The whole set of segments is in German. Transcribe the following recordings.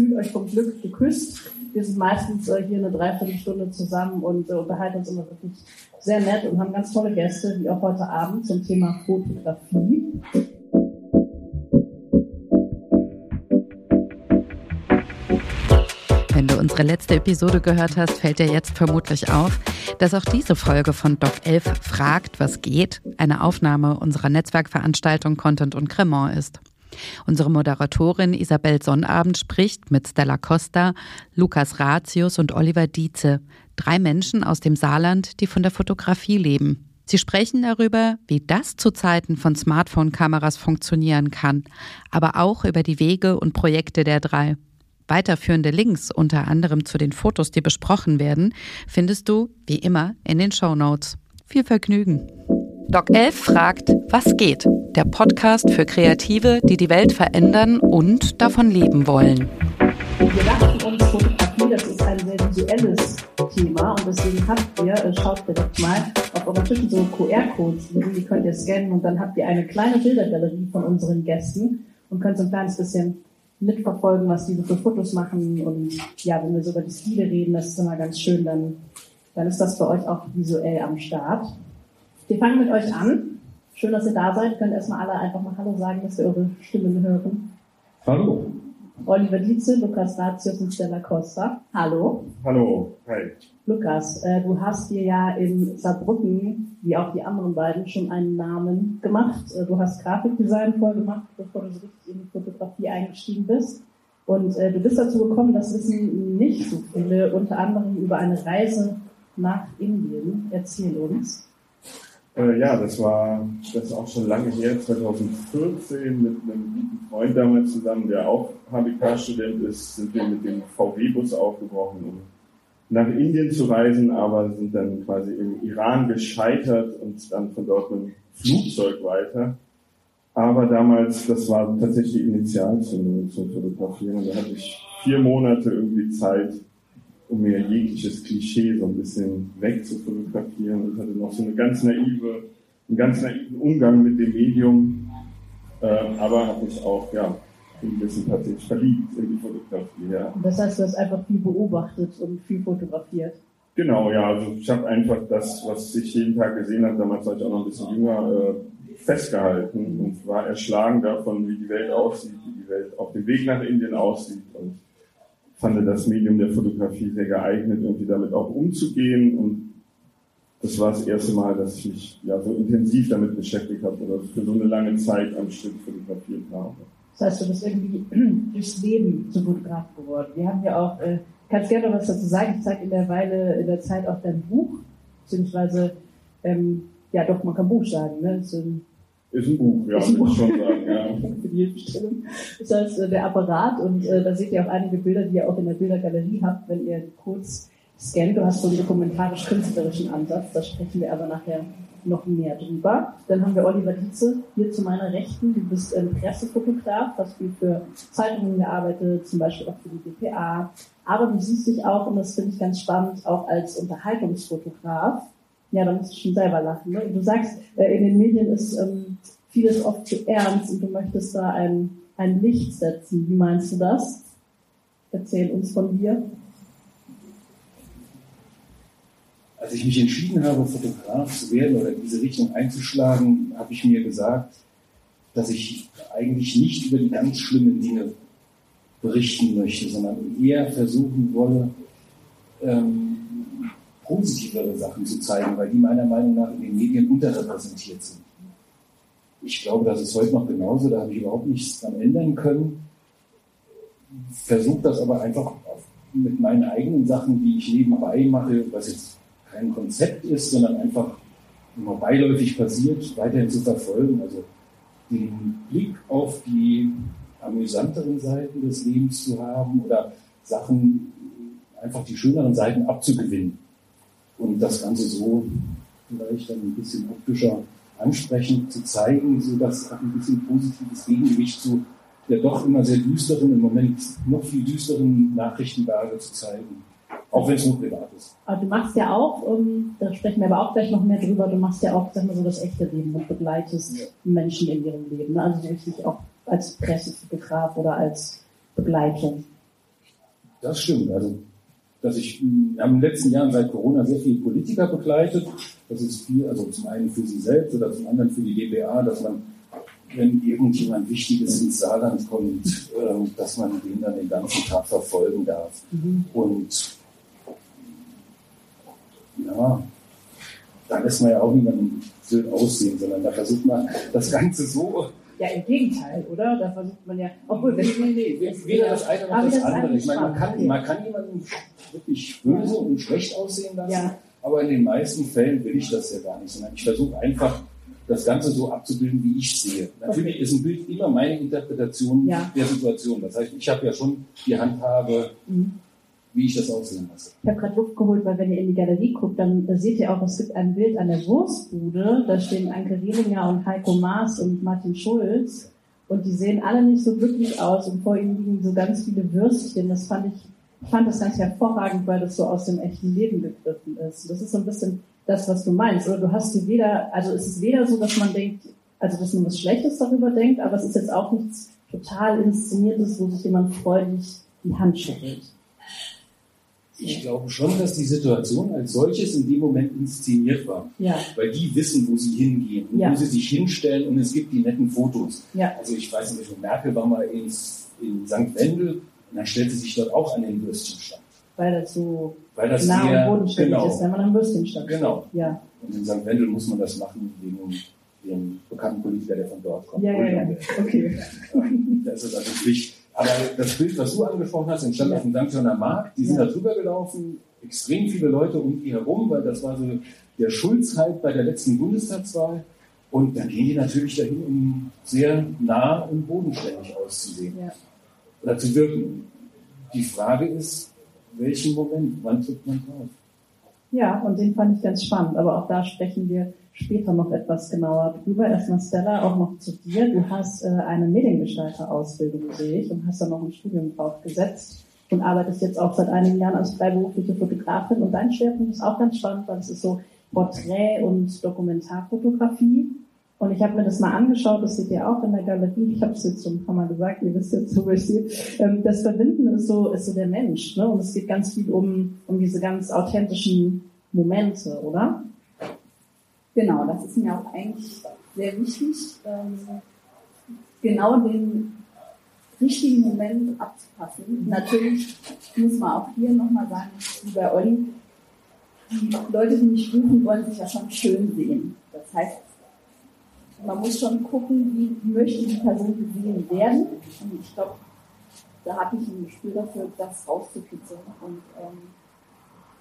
fühlt euch vom Glück geküsst. Wir sind meistens äh, hier eine Dreiviertelstunde zusammen und äh, unterhalten uns immer wirklich sehr nett und haben ganz tolle Gäste, wie auch heute Abend zum Thema Fotografie. Wenn du unsere letzte Episode gehört hast, fällt dir jetzt vermutlich auf, dass auch diese Folge von Doc 11 fragt, was geht, eine Aufnahme unserer Netzwerkveranstaltung Content und Cremant ist. Unsere Moderatorin Isabel Sonnabend spricht mit Stella Costa, Lukas Ratius und Oliver Dietze, drei Menschen aus dem Saarland, die von der Fotografie leben. Sie sprechen darüber, wie das zu Zeiten von Smartphone-Kameras funktionieren kann, aber auch über die Wege und Projekte der drei. Weiterführende Links, unter anderem zu den Fotos, die besprochen werden, findest du, wie immer, in den Show Notes. Viel Vergnügen! Doc 11 fragt, was geht? Der Podcast für Kreative, die die Welt verändern und davon leben wollen. Wir dachten uns, Fotografie, das ist ein sehr visuelles Thema und deswegen habt ihr, äh, schaut direkt mal, auf eurer Tischen so QR-Codes, die könnt ihr scannen und dann habt ihr eine kleine Bildergalerie von unseren Gästen und könnt so ein kleines bisschen mitverfolgen, was die für Fotos machen. Und ja, wenn wir so über die Stile reden, das ist immer ganz schön, dann, dann ist das bei euch auch visuell am Start. Wir fangen mit euch an. Schön, dass ihr da seid. Könnt erstmal alle einfach mal Hallo sagen, dass wir eure Stimmen hören. Hallo. Oliver Dietze, Lukas Ratius und Stella Costa. Hallo. Hallo. Hi. Lukas, äh, du hast dir ja in Saarbrücken, wie auch die anderen beiden, schon einen Namen gemacht. Äh, du hast Grafikdesign vorgemacht, bevor du so richtig in die Fotografie eingestiegen bist. Und äh, du bist dazu gekommen, das wissen nicht so viele, unter anderem über eine Reise nach Indien. Erzähl uns. Äh, ja, das war das ist auch schon lange her, 2014, mit einem guten Freund damals zusammen, der auch HBK-Student ist, sind wir mit dem VW-Bus aufgebrochen, um nach Indien zu reisen, aber sind dann quasi im Iran gescheitert und dann von dort mit dem Flugzeug weiter. Aber damals, das war tatsächlich die Initialzündung zum Fotografieren da hatte ich vier Monate irgendwie Zeit, um mir jegliches Klischee so ein bisschen wegzufotografieren und hatte noch so eine ganz naive, einen ganz naiven Umgang mit dem Medium, äh, aber habe mich auch, ja, ein bisschen tatsächlich verliebt in die Fotografie, ja. Das heißt, du hast einfach viel beobachtet und viel fotografiert. Genau, ja, also ich habe einfach das, was ich jeden Tag gesehen habe, damals war ich auch noch ein bisschen jünger, äh, festgehalten und war erschlagen davon, wie die Welt aussieht, wie die Welt auf dem Weg nach Indien aussieht und fand das Medium der Fotografie sehr geeignet, irgendwie damit auch umzugehen. Und das war das erste Mal, dass ich mich ja so intensiv damit beschäftigt habe oder für so eine lange Zeit am Stück fotografiert habe. Das heißt, du bist irgendwie durchs Leben zum Fotograf geworden. Wir haben ja auch, äh, kannst gerne was dazu sagen, ich zeige in der Weile, in der Zeit auch dein Buch, beziehungsweise, ähm, ja doch, man kann Buch sagen, ne? Ist ein, ist ein Buch, ja, muss ich schon sagen, ja. Für die Hilfestellung. Das heißt, äh, der Apparat und äh, da seht ihr auch einige Bilder, die ihr auch in der Bildergalerie habt, wenn ihr kurz scannt. Du hast so einen dokumentarisch-künstlerischen Ansatz, da sprechen wir aber nachher noch mehr drüber. Dann haben wir Oliver Dietze hier zu meiner Rechten. Du bist ähm, Pressefotograf, hast viel für Zeitungen gearbeitet, zum Beispiel auch für die DPA. Aber du siehst dich auch, und das finde ich ganz spannend, auch als Unterhaltungsfotograf. Ja, da musst du schon selber lachen. Ne? Du sagst, äh, in den Medien ist ähm, vieles oft zu ernst und du möchtest da ein, ein Licht setzen. Wie meinst du das? Erzähl uns von dir. Als ich mich entschieden habe, Fotograf zu werden oder in diese Richtung einzuschlagen, habe ich mir gesagt, dass ich eigentlich nicht über die ganz schlimmen Dinge berichten möchte, sondern eher versuchen wolle, ähm, positivere Sachen zu zeigen, weil die meiner Meinung nach in den Medien unterrepräsentiert sind. Ich glaube, das ist heute noch genauso, da habe ich überhaupt nichts dran ändern können. Versuche das aber einfach mit meinen eigenen Sachen, die ich nebenbei mache, was jetzt kein Konzept ist, sondern einfach immer beiläufig passiert, weiterhin zu verfolgen. Also den Blick auf die amüsanteren Seiten des Lebens zu haben oder Sachen, einfach die schöneren Seiten abzugewinnen und das Ganze so vielleicht dann ein bisschen optischer ansprechend zu zeigen, so dass auch ein bisschen positives Gegengewicht zu der doch immer sehr düsteren, im Moment noch viel düsteren Nachrichtenlage zu zeigen. Auch wenn es nur privat ist. Aber du machst ja auch, um, ähm, da sprechen wir aber auch gleich noch mehr drüber, du machst ja auch, sag mal so, das echte Leben und begleitest ja. Menschen in ihrem Leben. Ne? Also richtig auch als Pressefotograf oder als Begleitung. Das stimmt. Also, dass ich, in den letzten Jahren seit Corona sehr viele Politiker begleitet. Das ist viel, also zum einen für sie selbst oder zum anderen für die DBA, dass man, wenn irgendjemand Wichtiges ins Saarland kommt, äh, dass man den dann den ganzen Tag verfolgen darf. Mhm. Und ja, da lässt man ja auch niemanden Sylt aussehen, sondern da versucht man das Ganze so. Ja, im Gegenteil, oder? Da versucht man ja, obwohl, wenn, nee, nee, weder das eine noch das, das andere. Ich meine, man kann, man kann jemanden wirklich böse und schlecht aussehen lassen, ja. Aber in den meisten Fällen will ich das ja gar nicht, sondern ich versuche einfach, das Ganze so abzubilden, wie ich sehe. Natürlich okay. ist ein Bild immer meine Interpretation ja. der Situation. Das heißt, ich habe ja schon die Handhabe, mhm wie ich das aussehen lasse. Ich habe gerade Luft geholt, weil wenn ihr in die Galerie guckt, dann seht ihr auch, es gibt ein Bild an der Wurstbude. Da stehen Anke Rieringer und Heiko Maas und Martin Schulz. Und die sehen alle nicht so glücklich aus und vor ihnen liegen so ganz viele Würstchen. Das fand ich, ich fand das ganz hervorragend, weil das so aus dem echten Leben gegriffen ist. Das ist so ein bisschen das, was du meinst. Oder du hast weder, also es ist weder so, dass man denkt, also dass man was Schlechtes darüber denkt, aber es ist jetzt auch nichts total Inszeniertes, wo sich jemand freudig die Hand schüttelt. Ich glaube schon, dass die Situation als solches in dem Moment inszeniert war. Ja. Weil die wissen, wo sie hingehen, ja. wo sie sich hinstellen und es gibt die netten Fotos. Ja. Also ich weiß nicht, Merkel war mal ins, in St. Wendel und dann stellte sie sich dort auch an den Würstchenstand. Weil das so Weil das nah und bodenständig genau, ist, wenn man am Würstchenstand Genau. Ja. Und in St. Wendel muss man das machen wegen dem bekannten Politiker, der von dort kommt. Ja, ja, ja. Okay. Das ist also Pflicht. Aber das Bild, was du angesprochen hast, entstand ja. auf dem Dankshörner Markt. Die sind ja. da drüber gelaufen, extrem viele Leute um die herum, weil das war so der Schulzheit bei der letzten Bundestagswahl. Und dann gehen die natürlich dahin, um sehr nah und bodenständig auszusehen ja. Oder zu wirken. Die Frage ist, welchen Moment, wann tritt man drauf? Ja, und den fand ich ganz spannend. Aber auch da sprechen wir später noch etwas genauer drüber. Erstmal Stella, auch noch zu dir. Du hast äh, eine Mediengestalter-Ausbildung, sehe ich, und hast da noch ein Studium drauf gesetzt und arbeitest jetzt auch seit einigen Jahren als freiberufliche Fotografin. Und dein Schwerpunkt ist auch ganz spannend, weil es ist so Porträt- und Dokumentarfotografie. Und ich habe mir das mal angeschaut, das seht ihr auch in der Galerie, ich habe es jetzt schon ein paar Mal gesagt, ihr wisst jetzt, wo ich sehe. Das Verbinden ist so, ist so der Mensch. Ne? Und es geht ganz viel um, um diese ganz authentischen Momente, oder? Genau, das ist mir auch eigentlich sehr wichtig, ähm, genau den richtigen Moment abzupassen. Natürlich muss man auch hier nochmal sagen, wie bei Olli, die Leute, die mich rufen, wollen sich ja schon schön sehen. Das heißt, man muss schon gucken, wie möchte die Person gesehen werden. Und ich glaube, da habe ich ein Gespür dafür, das rauszukitzeln. Und ähm,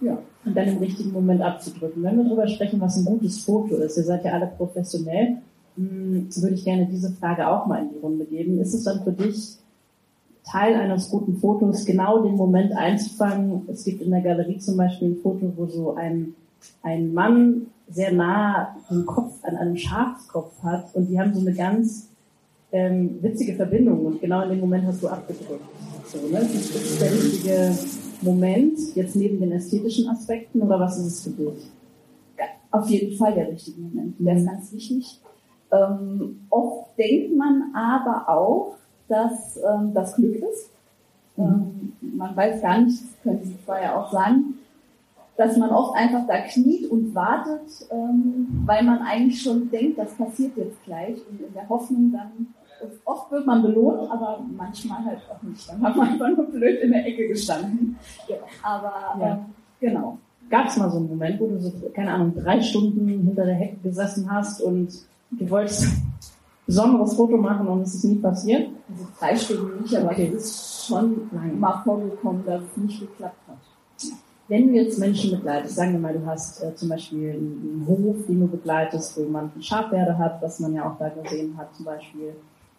ja, und dann im richtigen Moment abzudrücken. Wenn wir darüber sprechen, was ein gutes Foto ist, ihr seid ja alle professionell, hm, würde ich gerne diese Frage auch mal in die Runde geben. Ist es dann für dich Teil eines guten Fotos, genau den Moment einzufangen? Es gibt in der Galerie zum Beispiel ein Foto, wo so ein, ein Mann sehr nah den Kopf an einem Schafskopf hat und die haben so eine ganz ähm, witzige Verbindung und genau in dem Moment hast du abgedrückt. So, ne? Das ist der richtige Moment, jetzt neben den ästhetischen Aspekten, oder was ist es für dich? Auf jeden Fall der richtige Moment. Der ist ganz wichtig. Ähm, oft denkt man aber auch, dass ähm, das Glück ist. Mhm. Man weiß gar nicht, das können Sie vorher auch sagen, dass man oft einfach da kniet und wartet, ähm, weil man eigentlich schon denkt, das passiert jetzt gleich und in der Hoffnung dann oft wird man belohnt, aber manchmal halt auch nicht. Dann hat man einfach nur blöd in der Ecke gestanden. Aber ja. ähm, genau. Gab es mal so einen Moment, wo du so, keine Ahnung, drei Stunden hinter der Hecke gesessen hast und du wolltest ein besonderes Foto machen und es ist nie passiert? Also drei Stunden nicht, aber okay. es ist schon Nein. mal vorgekommen, dass es nicht geklappt hat. Wenn du jetzt Menschen begleitest, sagen wir mal, du hast äh, zum Beispiel einen, Hof, den du begleitest, wo jemand eine Schafwerde hat, was man ja auch da gesehen hat zum Beispiel,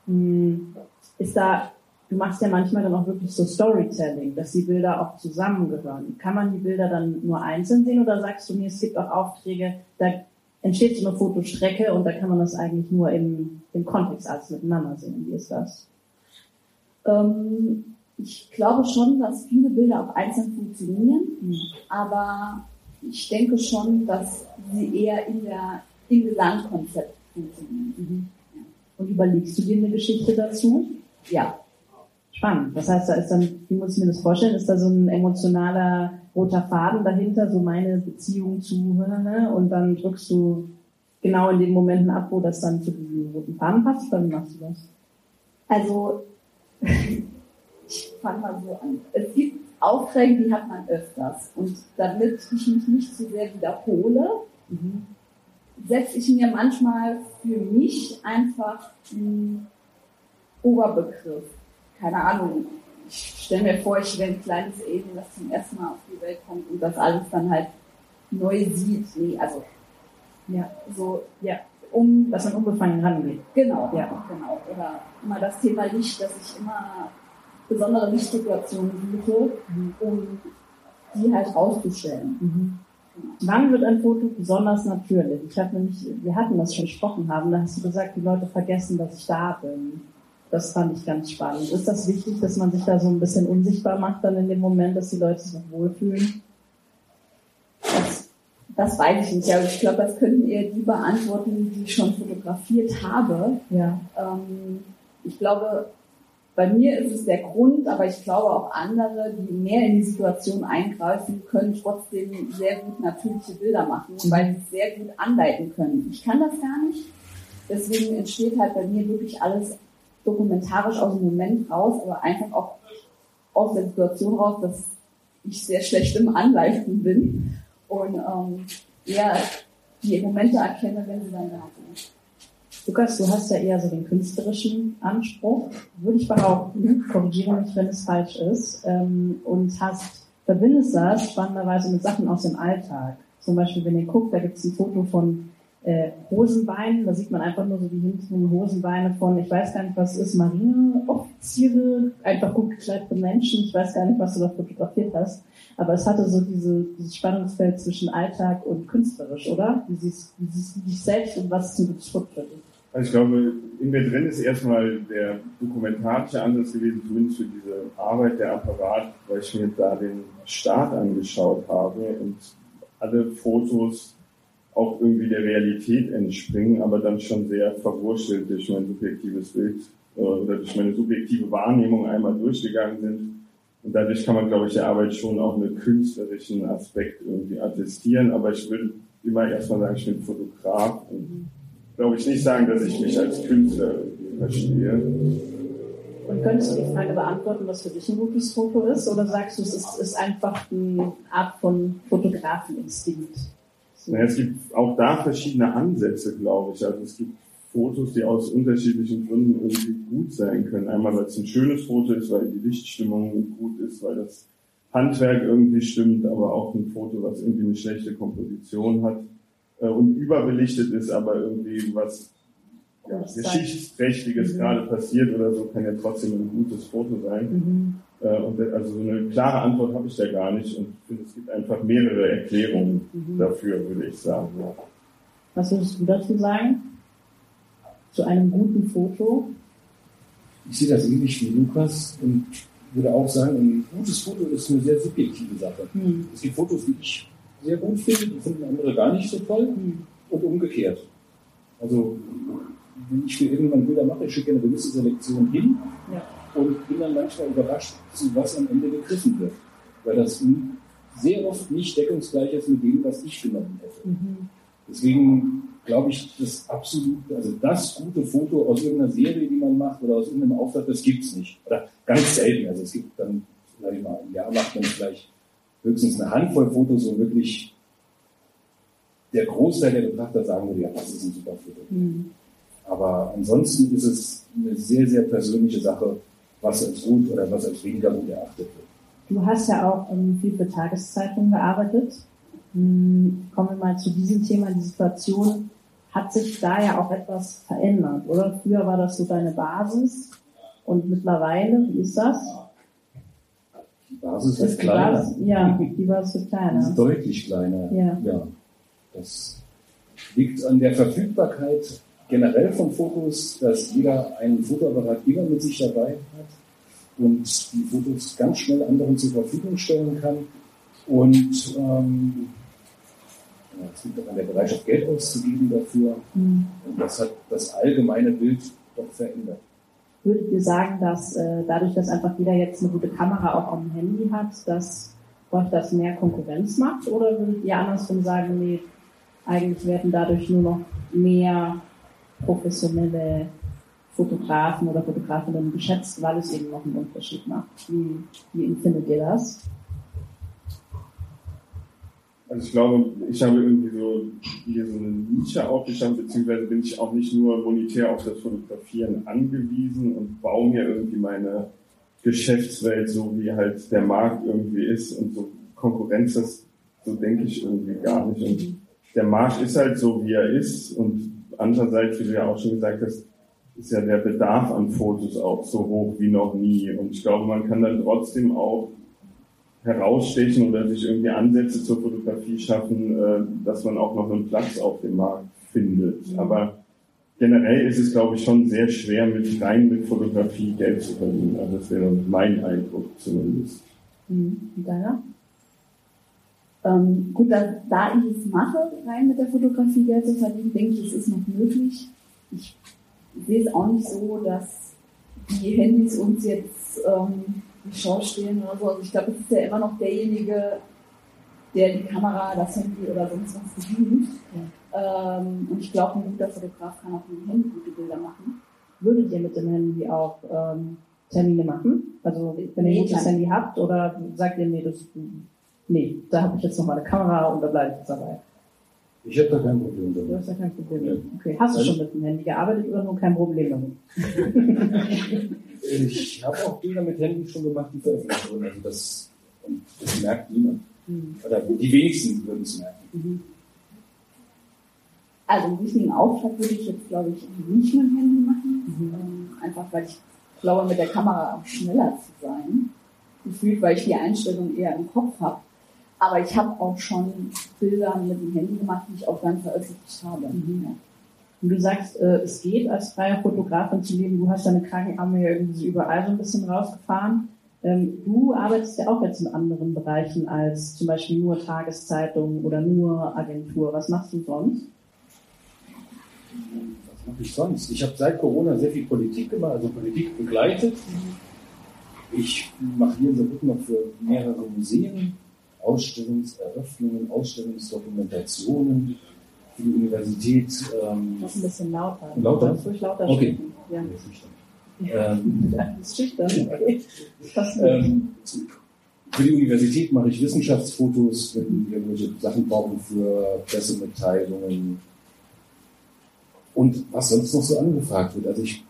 hm, ist da, du machst ja manchmal dann auch wirklich so Storytelling, dass die Bilder auch zusammengehören. Kann man die Bilder dann nur einzeln sehen oder sagst du mir, es gibt auch Aufträge, da entsteht so eine Fotostrecke und da kann man das eigentlich nur im, im Kontext alles miteinander sehen. Wie ist das? Ähm, ich glaube schon, dass viele Bilder auch einzeln funktionieren, mhm. aber ich denke schon, dass sie eher in der, im Gesamtkonzept funktionieren. Mhm. Und überlegst du dir eine Geschichte dazu? Ja. Spannend. Das heißt, da ist dann, wie muss ich mir das vorstellen, ist da so ein emotionaler roter Faden dahinter, so meine Beziehung zu, ne? und dann drückst du genau in den Momenten ab, wo das dann zu diesem roten Faden passt, oder wie machst du das? Also, ich fange mal so an. Es gibt Aufträge, die hat man öfters. Und damit ich mich nicht zu sehr wiederhole, mhm. setze ich mir manchmal für mich einfach einen Oberbegriff. Keine Ahnung. Ich stelle mir vor, ich wäre ein kleines Alien, das zum ersten Mal auf die Welt kommt und das alles dann halt neu sieht. Nee, also, ja, so, ja, um, dass man unbefangen rangeht. Genau, ja, genau. Oder immer das Thema Licht, dass ich immer besondere Lichtsituationen suche, um die halt rauszustellen. Mhm. Wann wird ein Foto besonders natürlich? Ich habe nämlich, wir hatten das schon gesprochen haben, da hast du gesagt, die Leute vergessen, dass ich da bin. Das fand ich ganz spannend. Ist das wichtig, dass man sich da so ein bisschen unsichtbar macht dann in dem Moment, dass die Leute sich wohlfühlen? Das, das weiß ich nicht. Aber ich glaube, das könnten eher die beantworten, die ich schon fotografiert habe. Ja. Ähm, ich glaube, bei mir ist es der Grund, aber ich glaube auch andere, die mehr in die Situation eingreifen, können trotzdem sehr gut natürliche Bilder machen, weil sie sehr gut anleiten können. Ich kann das gar nicht. Deswegen entsteht halt bei mir wirklich alles dokumentarisch aus dem Moment raus, aber einfach auch aus der Situation raus, dass ich sehr schlecht im Anleiten bin und ähm, eher die Momente erkenne, wenn sie dann da sind. Lukas, du hast ja eher so den künstlerischen Anspruch, würde ich behaupten. Korrigiere mich, wenn es falsch ist. Ähm, und hast, verbindest das spannenderweise mit Sachen aus dem Alltag. Zum Beispiel, wenn ihr guckt, da gibt es ein Foto von äh, Hosenbeinen, da sieht man einfach nur so die hinteren Hosenbeine von, ich weiß gar nicht, was ist, Marineoffiziere, einfach gut gekleidete Menschen, ich weiß gar nicht, was du da fotografiert hast, aber es hatte so diese, dieses Spannungsfeld zwischen Alltag und künstlerisch, oder? Wie siehst, du dich selbst und was ist ein gutes für dich? Also ich glaube, in mir drin ist erstmal der dokumentarische Ansatz gewesen, zumindest für diese Arbeit der Apparat, weil ich mir da den Start angeschaut habe und alle Fotos auch irgendwie der Realität entspringen, aber dann schon sehr verwurschtelt durch mein subjektives Bild äh, oder durch meine subjektive Wahrnehmung einmal durchgegangen sind. Und dadurch kann man, glaube ich, der Arbeit schon auch einen künstlerischen Aspekt irgendwie attestieren. Aber ich will immer erstmal sagen, ich bin Fotograf und glaube ich, nicht sagen, dass ich mich als Künstler verstehe. Und könntest du die Frage beantworten, was für dich ein gutes Foto ist? Oder sagst du, es ist, ist einfach eine Art von Fotografeninstinkt? Naja, es gibt auch da verschiedene Ansätze, glaube ich. Also es gibt Fotos, die aus unterschiedlichen Gründen irgendwie gut sein können. Einmal, weil es ein schönes Foto ist, weil die Lichtstimmung gut ist, weil das Handwerk irgendwie stimmt, aber auch ein Foto, was irgendwie eine schlechte Komposition hat äh, und überbelichtet ist, aber irgendwie was ja, Geschichtsträchtiges mhm. gerade passiert oder so, kann ja trotzdem ein gutes Foto sein. Mhm. Äh, und also so eine klare Antwort habe ich da gar nicht und ich finde, es gibt einfach mehrere Erklärungen mhm. dafür, würde ich sagen. Ja. Was würdest du dazu sagen? Zu einem guten Foto? Ich sehe das ähnlich wie Lukas und würde auch sagen, ein gutes Foto ist eine sehr subjektive Sache. Mhm. Es gibt Fotos, die ich sehr gut finde, die finden andere gar nicht so toll und umgekehrt. Also wenn ich für irgendwann Bilder mache, ich schicke eine gewisse Selektion hin ja. und bin dann manchmal überrascht, zu was am Ende gegriffen wird. Weil das sehr oft nicht deckungsgleich ist mit dem, was ich genommen hätte. Mhm. Deswegen glaube ich, das absolut, also das gute Foto aus irgendeiner Serie, die man macht oder aus irgendeinem Auftrag, das gibt es nicht. Oder ganz selten. Also es gibt dann, sag ich mal, im Jahr macht man vielleicht höchstens eine Handvoll Fotos, wo wirklich der Großteil der Betrachter sagen würde, ja, das ist ein super Foto. Mhm. Aber ansonsten ist es eine sehr, sehr persönliche Sache, was als gut oder was als weniger gut erachtet wird. Du hast ja auch um, viel für Tageszeitungen gearbeitet. Hm, kommen wir mal zu diesem Thema. Die Situation hat sich da ja auch etwas verändert, oder? Früher war das so deine Basis und mittlerweile, wie ist das? Basis ist kleiner. Basis, ja, die Basis ist kleiner. Ist deutlich kleiner. Ja. ja. Das liegt an der Verfügbarkeit generell von Fotos, dass jeder einen Fotoapparat immer mit sich dabei hat und die Fotos ganz schnell anderen zur Verfügung stellen kann. Und ähm, es liegt auch an der Bereitschaft, Geld auszugeben dafür. Mhm. Und das hat das allgemeine Bild doch verändert. Würdet ihr sagen, dass äh, dadurch, dass einfach jeder jetzt eine gute Kamera auch am Handy hat, dass euch das mehr Konkurrenz macht? Oder würdet ihr andersrum sagen, nee, eigentlich werden dadurch nur noch mehr professionelle Fotografen oder Fotografinnen geschätzt, weil es eben noch einen Unterschied macht? Wie, wie empfindet ihr das? Also ich glaube, ich habe irgendwie so hier so eine Nische aufgeschaut, beziehungsweise bin ich auch nicht nur monetär auf das Fotografieren angewiesen und baue mir irgendwie meine Geschäftswelt so, wie halt der Markt irgendwie ist und so Konkurrenz, das so denke ich irgendwie gar nicht. Und der Markt ist halt so, wie er ist und andererseits, wie du ja auch schon gesagt hast, ist ja der Bedarf an Fotos auch so hoch wie noch nie. Und ich glaube, man kann dann trotzdem auch herausstechen oder sich irgendwie Ansätze zur Fotografie schaffen, äh, dass man auch noch einen Platz auf dem Markt findet. Mhm. Aber generell ist es, glaube ich, schon sehr schwer, mit rein mit Fotografie Geld zu verdienen. Also das wäre mein Eindruck zumindest. Mhm. Deiner? Ähm, gut, da, da ich es mache, rein mit der Fotografie Geld zu verdienen, denke ich, es ist noch möglich. Ich sehe es auch nicht so, dass die Handys uns jetzt ähm, Show stehen oder so. Also ich glaube, es ist ja immer noch derjenige, der die Kamera, das Handy oder sonst was bedient. Ja. Ähm, und ich glaube, ein guter Fotograf kann auch mit dem Handy gute Bilder machen. Würdet ihr mit dem Handy auch ähm, Termine machen? Also wenn ihr ein gutes Handy habt oder sagt ihr, nee, das, nee, da habe ich jetzt noch mal eine Kamera und da bleibe ich jetzt dabei? Ich habe da kein Problem damit. Du hast da kein Problem damit. Okay. Hast du schon mit dem Handy gearbeitet oder nur kein Problem damit? ich habe auch Bilder mit Handy schon gemacht, die veröffentlicht wurden. Also das, und das merkt niemand. Mhm. Oder die wenigsten würden es merken. Mhm. Also einen wichtigen Auftrag würde ich jetzt, glaube ich, nicht mit dem Handy machen. Mhm. Einfach weil ich glaube, mit der Kamera auch schneller zu sein. Gefühlt, weil ich die Einstellung eher im Kopf habe. Aber ich habe auch schon Bilder mit dem Handy gemacht, die ich auch dann veröffentlicht habe. Mhm. Ja. Und du sagst, äh, es geht als freier Fotografin zu leben. Du hast deine Krankenarme ja irgendwie überall so ein bisschen rausgefahren. Ähm, du arbeitest ja auch jetzt in anderen Bereichen als zum Beispiel nur Tageszeitung oder nur Agentur. Was machst du sonst? Was mache ich sonst? Ich habe seit Corona sehr viel Politik gemacht, also Politik begleitet. Ich mache hier in Saarbrücken noch für mehrere Museen Ausstellungseröffnungen, Ausstellungsdokumentationen für die Universität. Ähm, das ist ein bisschen lauter. Lauter? Du ruhig lauter okay. Ja. Ähm, das ist schüchtern. Okay. Ähm, für die Universität mache ich Wissenschaftsfotos, wenn die irgendwelche Sachen brauchen für Pressemitteilungen und was sonst noch so angefragt wird. Also ich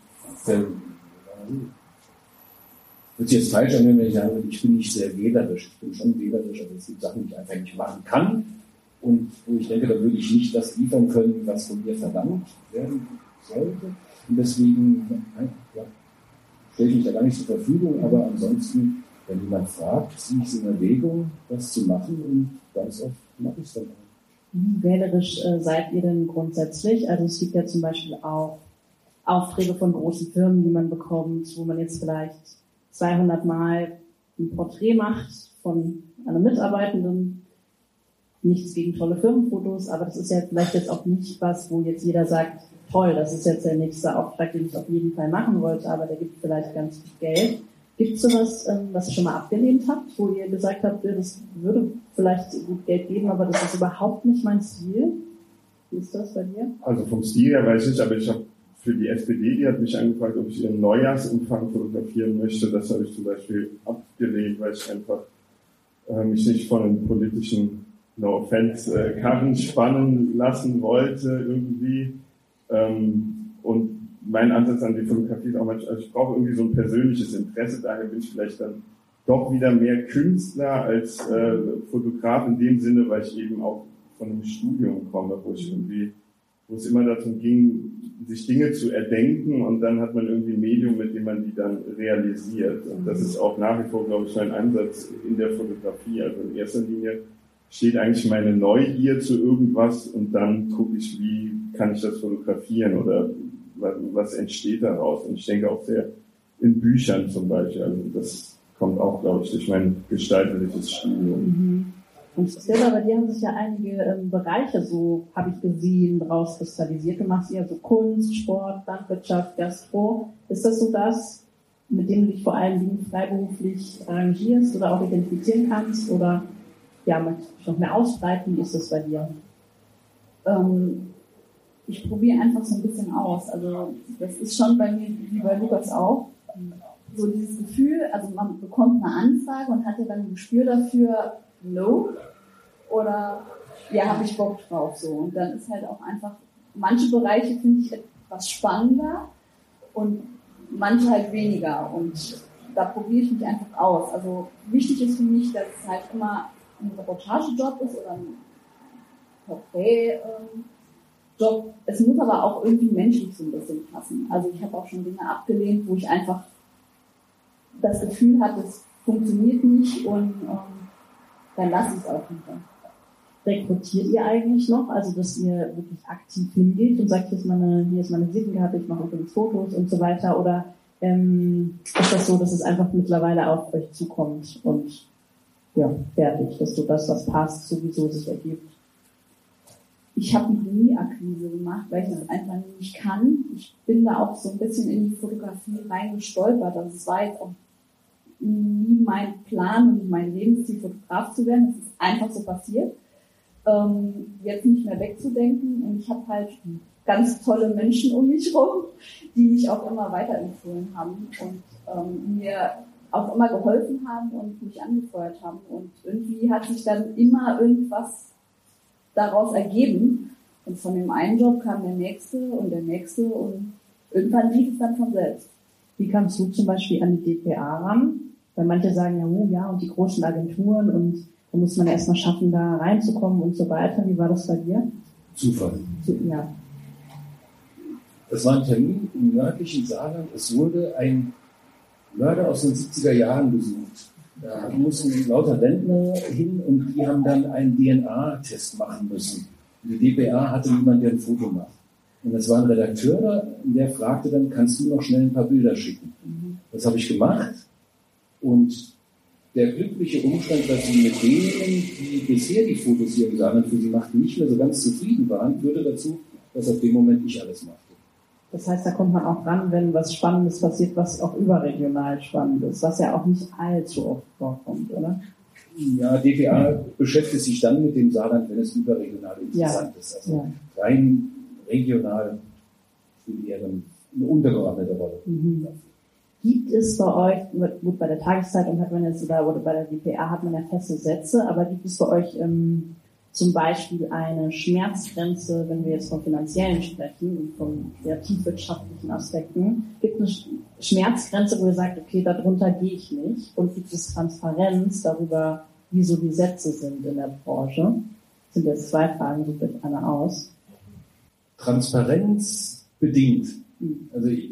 wird jetzt falsch an, wenn ich sage, ich bin nicht sehr wählerisch. Ich bin schon wählerisch, aber es gibt Sachen, die ich einfach nicht machen kann und wo ich denke, da würde ich nicht das liefern können, was von mir verlangt werden sollte. Und deswegen ja, stelle ich mich da gar nicht zur Verfügung, aber ansonsten, wenn jemand fragt, ziehe ich es in Erwägung, das zu machen und ganz oft mache ich es dann auch. Wählerisch äh, seid ihr denn grundsätzlich? Also es gibt ja zum Beispiel auch Aufträge von großen Firmen, die man bekommt, wo man jetzt vielleicht 200 Mal ein Porträt macht von einer Mitarbeitenden nichts gegen tolle Firmenfotos, aber das ist ja vielleicht jetzt auch nicht was, wo jetzt jeder sagt, toll, das ist jetzt der nächste Auftrag, den ich auf jeden Fall machen wollte, aber der gibt vielleicht ganz viel Geld. Gibt es sowas, ähm, was ihr schon mal abgelehnt habt, wo ihr gesagt habt, das würde vielleicht gut Geld geben, aber das ist überhaupt nicht mein Stil? Wie ist das bei dir? Also vom Stil her weiß ich, aber ich habe für die SPD, die hat mich angefragt, ob ich ihren Neujahrsumfang fotografieren möchte. Das habe ich zum Beispiel abgelehnt, weil ich einfach äh, mich nicht von einem politischen no offense, äh, Karren spannen lassen wollte irgendwie. Ähm, und mein Ansatz an die Fotografie ist auch manchmal, also ich brauche irgendwie so ein persönliches Interesse, daher bin ich vielleicht dann doch wieder mehr Künstler als äh, Fotograf in dem Sinne, weil ich eben auch von einem Studium komme, wo ich irgendwie, wo es immer darum ging, sich Dinge zu erdenken und dann hat man irgendwie ein Medium, mit dem man die dann realisiert. Und das ist auch nach wie vor, glaube ich, mein Ansatz in der Fotografie. Also in erster Linie steht eigentlich meine Neugier zu irgendwas und dann gucke ich, wie kann ich das fotografieren oder was entsteht daraus. Und ich denke auch sehr in Büchern zum Beispiel. Also das kommt auch, glaube ich, durch mein gestalterisches Studium. Mhm. Und Stella, bei dir haben sich ja einige ähm, Bereiche so, habe ich gesehen, rauskristallisiert. Du machst ja so Kunst, Sport, Landwirtschaft, Gastro. Ist das so das, mit dem du dich vor allen Dingen freiberuflich arrangierst oder auch identifizieren kannst? Oder ja, möchtest du noch mehr ausbreiten? Wie ist das bei dir? Ähm, ich probiere einfach so ein bisschen aus. Also das ist schon bei mir wie bei Lukas auch. So dieses Gefühl, also man bekommt eine Anfrage und hat ja dann ein Gespür dafür, no, oder ja, habe ich Bock drauf so. Und dann ist halt auch einfach, manche Bereiche finde ich etwas spannender und manche halt weniger. Und da probiere ich mich einfach aus. Also wichtig ist für mich, dass es halt immer ein Reportagejob ist oder ein Porträtjob. Es muss aber auch irgendwie menschlich so ein bisschen passen. Also ich habe auch schon Dinge abgelehnt, wo ich einfach das Gefühl hatte, es funktioniert nicht und ähm, dann lasse ich es auch nicht. Rekrutiert ihr eigentlich noch, also dass ihr wirklich aktiv hingeht und sagt, hier ist meine, hier ist meine Visitenkarte, ich mache übrigens Fotos und so weiter, oder ähm, ist das so, dass es einfach mittlerweile auf euch zukommt und ja, fertig, dass du das, was passt, sowieso sich ergibt? Ich habe noch nie Akquise gemacht, weil ich das einfach nicht kann. Ich bin da auch so ein bisschen in die Fotografie reingestolpert. Also es war jetzt auch nie mein Plan und mein Lebensziel, Fotograf zu werden. Das ist einfach so passiert. Ähm, jetzt nicht mehr wegzudenken. Und ich habe halt ganz tolle Menschen um mich herum, die mich auch immer weiterempfohlen haben und ähm, mir auch immer geholfen haben und mich angefeuert haben. Und irgendwie hat sich dann immer irgendwas daraus ergeben. Und von dem einen Job kam der nächste und der nächste und irgendwann lief es dann von selbst. Wie kamst du zum Beispiel an die DPA ran? Weil manche sagen ja, oh ja, und die großen Agenturen und da muss man erstmal schaffen, da reinzukommen und so weiter. Wie war das bei dir? Zufall. Ja. Das war ein Termin im nördlichen Saarland. Es wurde ein Mörder aus den 70er Jahren besucht. Da mussten lauter Rentner hin und die haben dann einen DNA-Test machen müssen. Die DPA hatte niemand, der ein Foto macht. Und das war ein Redakteur, der fragte dann, kannst du noch schnell ein paar Bilder schicken? Mhm. Das habe ich gemacht und der glückliche Umstand, dass sie mit denen, die bisher die Fotos hier im Saarland für sie machten, nicht mehr so ganz zufrieden waren, führte dazu, dass auf dem Moment ich alles machte. Das heißt, da kommt man auch ran, wenn was Spannendes passiert, was auch überregional spannend ist, was ja auch nicht allzu oft vorkommt, oder? Ja, DPA beschäftigt sich dann mit dem Saarland, wenn es überregional interessant ja. ist. Also ja. rein regional spielt eher eine untergeordnete Rolle. Mhm. Gibt es bei euch, gut, bei der Tageszeitung hat man jetzt, oder, oder bei der DPA hat man ja feste Sätze, aber gibt es bei euch ähm, zum Beispiel eine Schmerzgrenze, wenn wir jetzt von finanziellen sprechen und von kreativwirtschaftlichen Aspekten, gibt es eine Schmerzgrenze, wo ihr sagt, okay, darunter gehe ich nicht und gibt es Transparenz darüber, wie so die Sätze sind in der Branche? Das sind jetzt zwei Fragen, sucht euch eine aus. Transparenz bedingt. Hm. Also ich,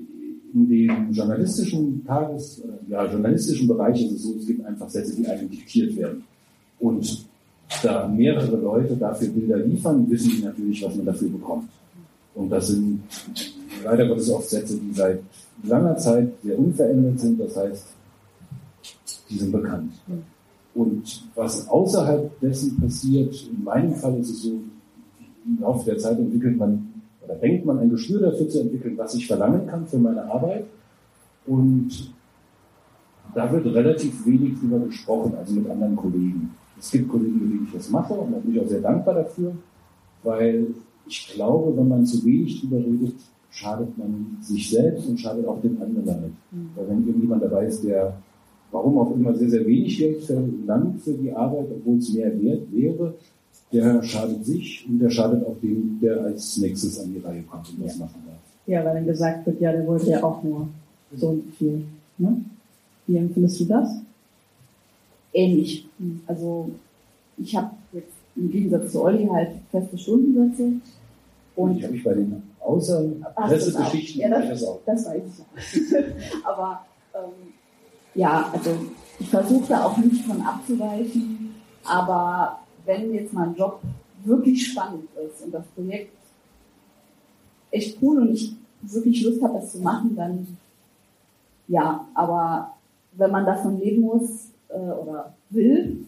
in dem journalistischen Tages, ja, journalistischen Bereich ist es so, es gibt einfach Sätze, die einem diktiert werden. Und da mehrere Leute dafür Bilder liefern, wissen die natürlich, was man dafür bekommt. Und das sind leider Gottes oft Sätze, die seit langer Zeit sehr unverändert sind. Das heißt, die sind bekannt. Und was außerhalb dessen passiert, in meinem Fall ist es so, im Laufe der Zeit entwickelt man da denkt man ein Gespür dafür zu entwickeln, was ich verlangen kann für meine Arbeit. Und da wird relativ wenig drüber gesprochen, also mit anderen Kollegen. Es gibt Kollegen, mit denen ich das mache und da bin ich auch sehr dankbar dafür, weil ich glaube, wenn man zu wenig drüber redet, schadet man sich selbst und schadet auch den anderen damit. Mhm. Weil wenn irgendjemand dabei ist, der warum auch immer sehr, sehr wenig Geld verlangt für die Arbeit, obwohl es mehr wert wäre, der schadet sich und der schadet auch dem, der als nächstes an die Reihe kommt und das machen darf. Ja, weil dann gesagt wird, ja, der wollte ja auch nur so viel. Ne? Wie empfindest du das? Ähnlich. Also ich habe jetzt im Gegensatz zu Olli halt feste Stundensätze. Und ich habe mich bei den Außerpressegeschichten ja, das, das auch. Das weiß ich ja. Aber ähm, ja, also ich versuche da auch nicht von abzuweichen, aber wenn jetzt mein Job wirklich spannend ist und das Projekt echt cool und ich wirklich Lust habe, das zu machen, dann ja, aber wenn man davon leben muss äh, oder will,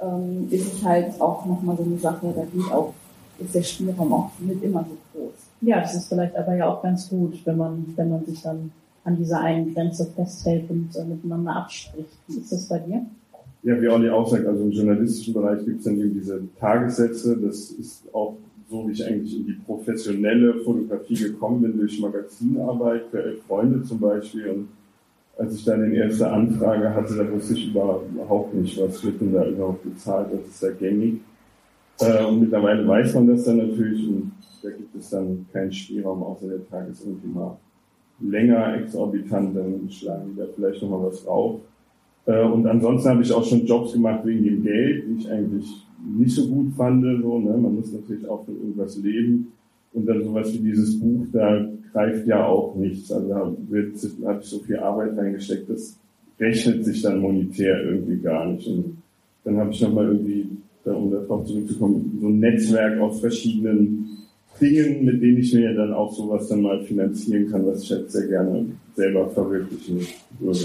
ähm, ist es halt auch nochmal so eine Sache, da geht auch, ist der Spielraum auch nicht immer so groß. Ja, das ist vielleicht aber ja auch ganz gut, wenn man, wenn man sich dann an dieser einen Grenze festhält und äh, miteinander abspricht. Wie ist das bei dir? Ja, wie Olli auch sagt, also im journalistischen Bereich gibt es dann eben diese Tagessätze. Das ist auch so, wie ich eigentlich in die professionelle Fotografie gekommen bin, durch Magazinarbeit für elf Freunde zum Beispiel. Und als ich dann die erste Anfrage hatte, da wusste ich überhaupt nicht, was wird denn da überhaupt bezahlt, das ist ja gängig. Äh, und mittlerweile weiß man das dann natürlich und da gibt es dann keinen Spielraum, außer der Tag ist irgendwie mal länger, exorbitant, dann schlagen die da vielleicht nochmal was drauf. Äh, und ansonsten habe ich auch schon Jobs gemacht wegen dem Geld, die ich eigentlich nicht so gut fand. So, ne? Man muss natürlich auch von irgendwas leben. Und dann sowas wie dieses Buch, da greift ja auch nichts. Also da wird, habe ich so viel Arbeit reingesteckt, das rechnet sich dann monetär irgendwie gar nicht. Und dann habe ich nochmal irgendwie, um darauf zurückzukommen, so ein Netzwerk aus verschiedenen Dingen, mit denen ich mir dann auch sowas dann mal finanzieren kann, was ich halt sehr gerne selber verwirklichen würde.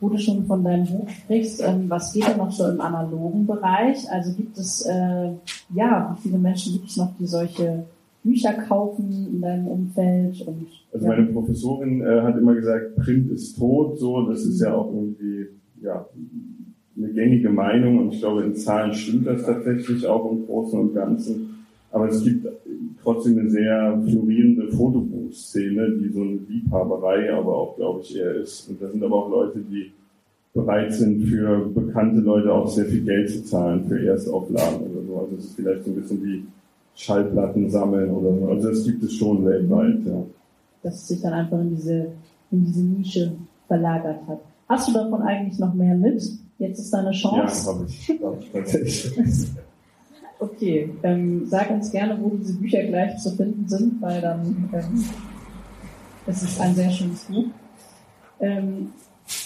Wo du schon von deinem Buch sprichst, ähm, was geht denn noch so im analogen Bereich? Also gibt es, äh, ja, wie viele Menschen gibt es noch, die solche Bücher kaufen in deinem Umfeld? Und, also ja. meine Professorin äh, hat immer gesagt, Print ist tot, so, das ist ja auch irgendwie, ja, eine gängige Meinung und ich glaube, in Zahlen stimmt das tatsächlich auch im Großen und Ganzen. Aber es gibt trotzdem eine sehr florierende Fotobuchszene, die so eine Liebhaberei aber auch, glaube ich, eher ist. Und da sind aber auch Leute, die bereit sind, für bekannte Leute auch sehr viel Geld zu zahlen für Erstauflagen oder so. Also es ist vielleicht so ein bisschen wie Schallplatten sammeln oder so. Also das gibt es schon weltweit, ja. Dass es sich dann einfach in diese, in diese Nische verlagert hat. Hast du davon eigentlich noch mehr mit? Jetzt ist deine Chance. Ja, habe ich, glaube ich, tatsächlich. Okay, ähm, sag uns gerne, wo diese Bücher gleich zu finden sind, weil dann ähm, es ist ein sehr schönes Buch. Ähm,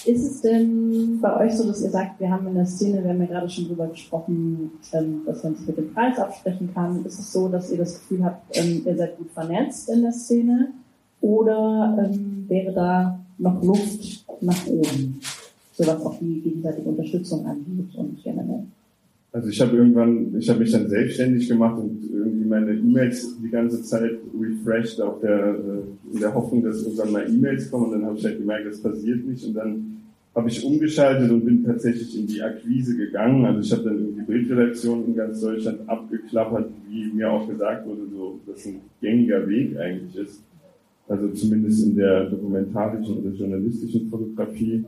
ist es denn bei euch so, dass ihr sagt, wir haben in der Szene, wir haben ja gerade schon drüber gesprochen, ähm, dass man sich mit dem Preis absprechen kann. Ist es so, dass ihr das Gefühl habt, ähm, ihr seid gut vernetzt in der Szene? Oder ähm, wäre da noch Luft nach oben, so was auch die gegenseitige Unterstützung angeht und generell? Also ich habe irgendwann, ich habe mich dann selbstständig gemacht und irgendwie meine E-Mails die ganze Zeit refreshed auf der, äh, in der Hoffnung, dass irgendwann mal E-Mails kommen und dann habe ich halt gemerkt, das passiert nicht und dann habe ich umgeschaltet und bin tatsächlich in die Akquise gegangen. Also ich habe dann irgendwie Bildredaktionen in ganz Deutschland abgeklappert, wie mir auch gesagt wurde, so, dass ein gängiger Weg eigentlich ist. Also zumindest in der dokumentarischen oder journalistischen Fotografie.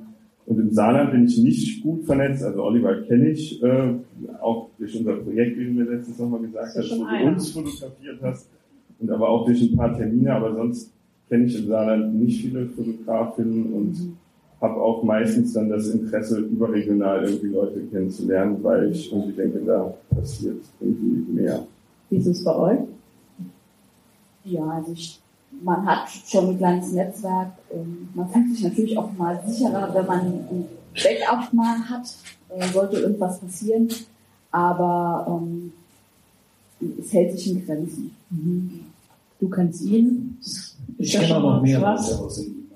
Und im Saarland bin ich nicht gut vernetzt. Also Oliver kenne ich, äh, auch durch unser Projekt, wie du mir letztens nochmal gesagt hast, wo du uns fotografiert hast. Und aber auch durch ein paar Termine. Aber sonst kenne ich im Saarland nicht viele Fotografinnen und mhm. habe auch meistens dann das Interesse, überregional irgendwie Leute kennenzulernen, weil ich irgendwie denke, da passiert irgendwie mehr. Wie ist es bei euch? Ja, also ich man hat schon ein kleines Netzwerk. Man fühlt sich natürlich auch mal sicherer, wenn man ein Backup mal hat, äh, sollte irgendwas passieren. Aber ähm, es hält sich in Grenzen. Mhm. Du kennst ihn. Ich kenne auch noch mehr ihm.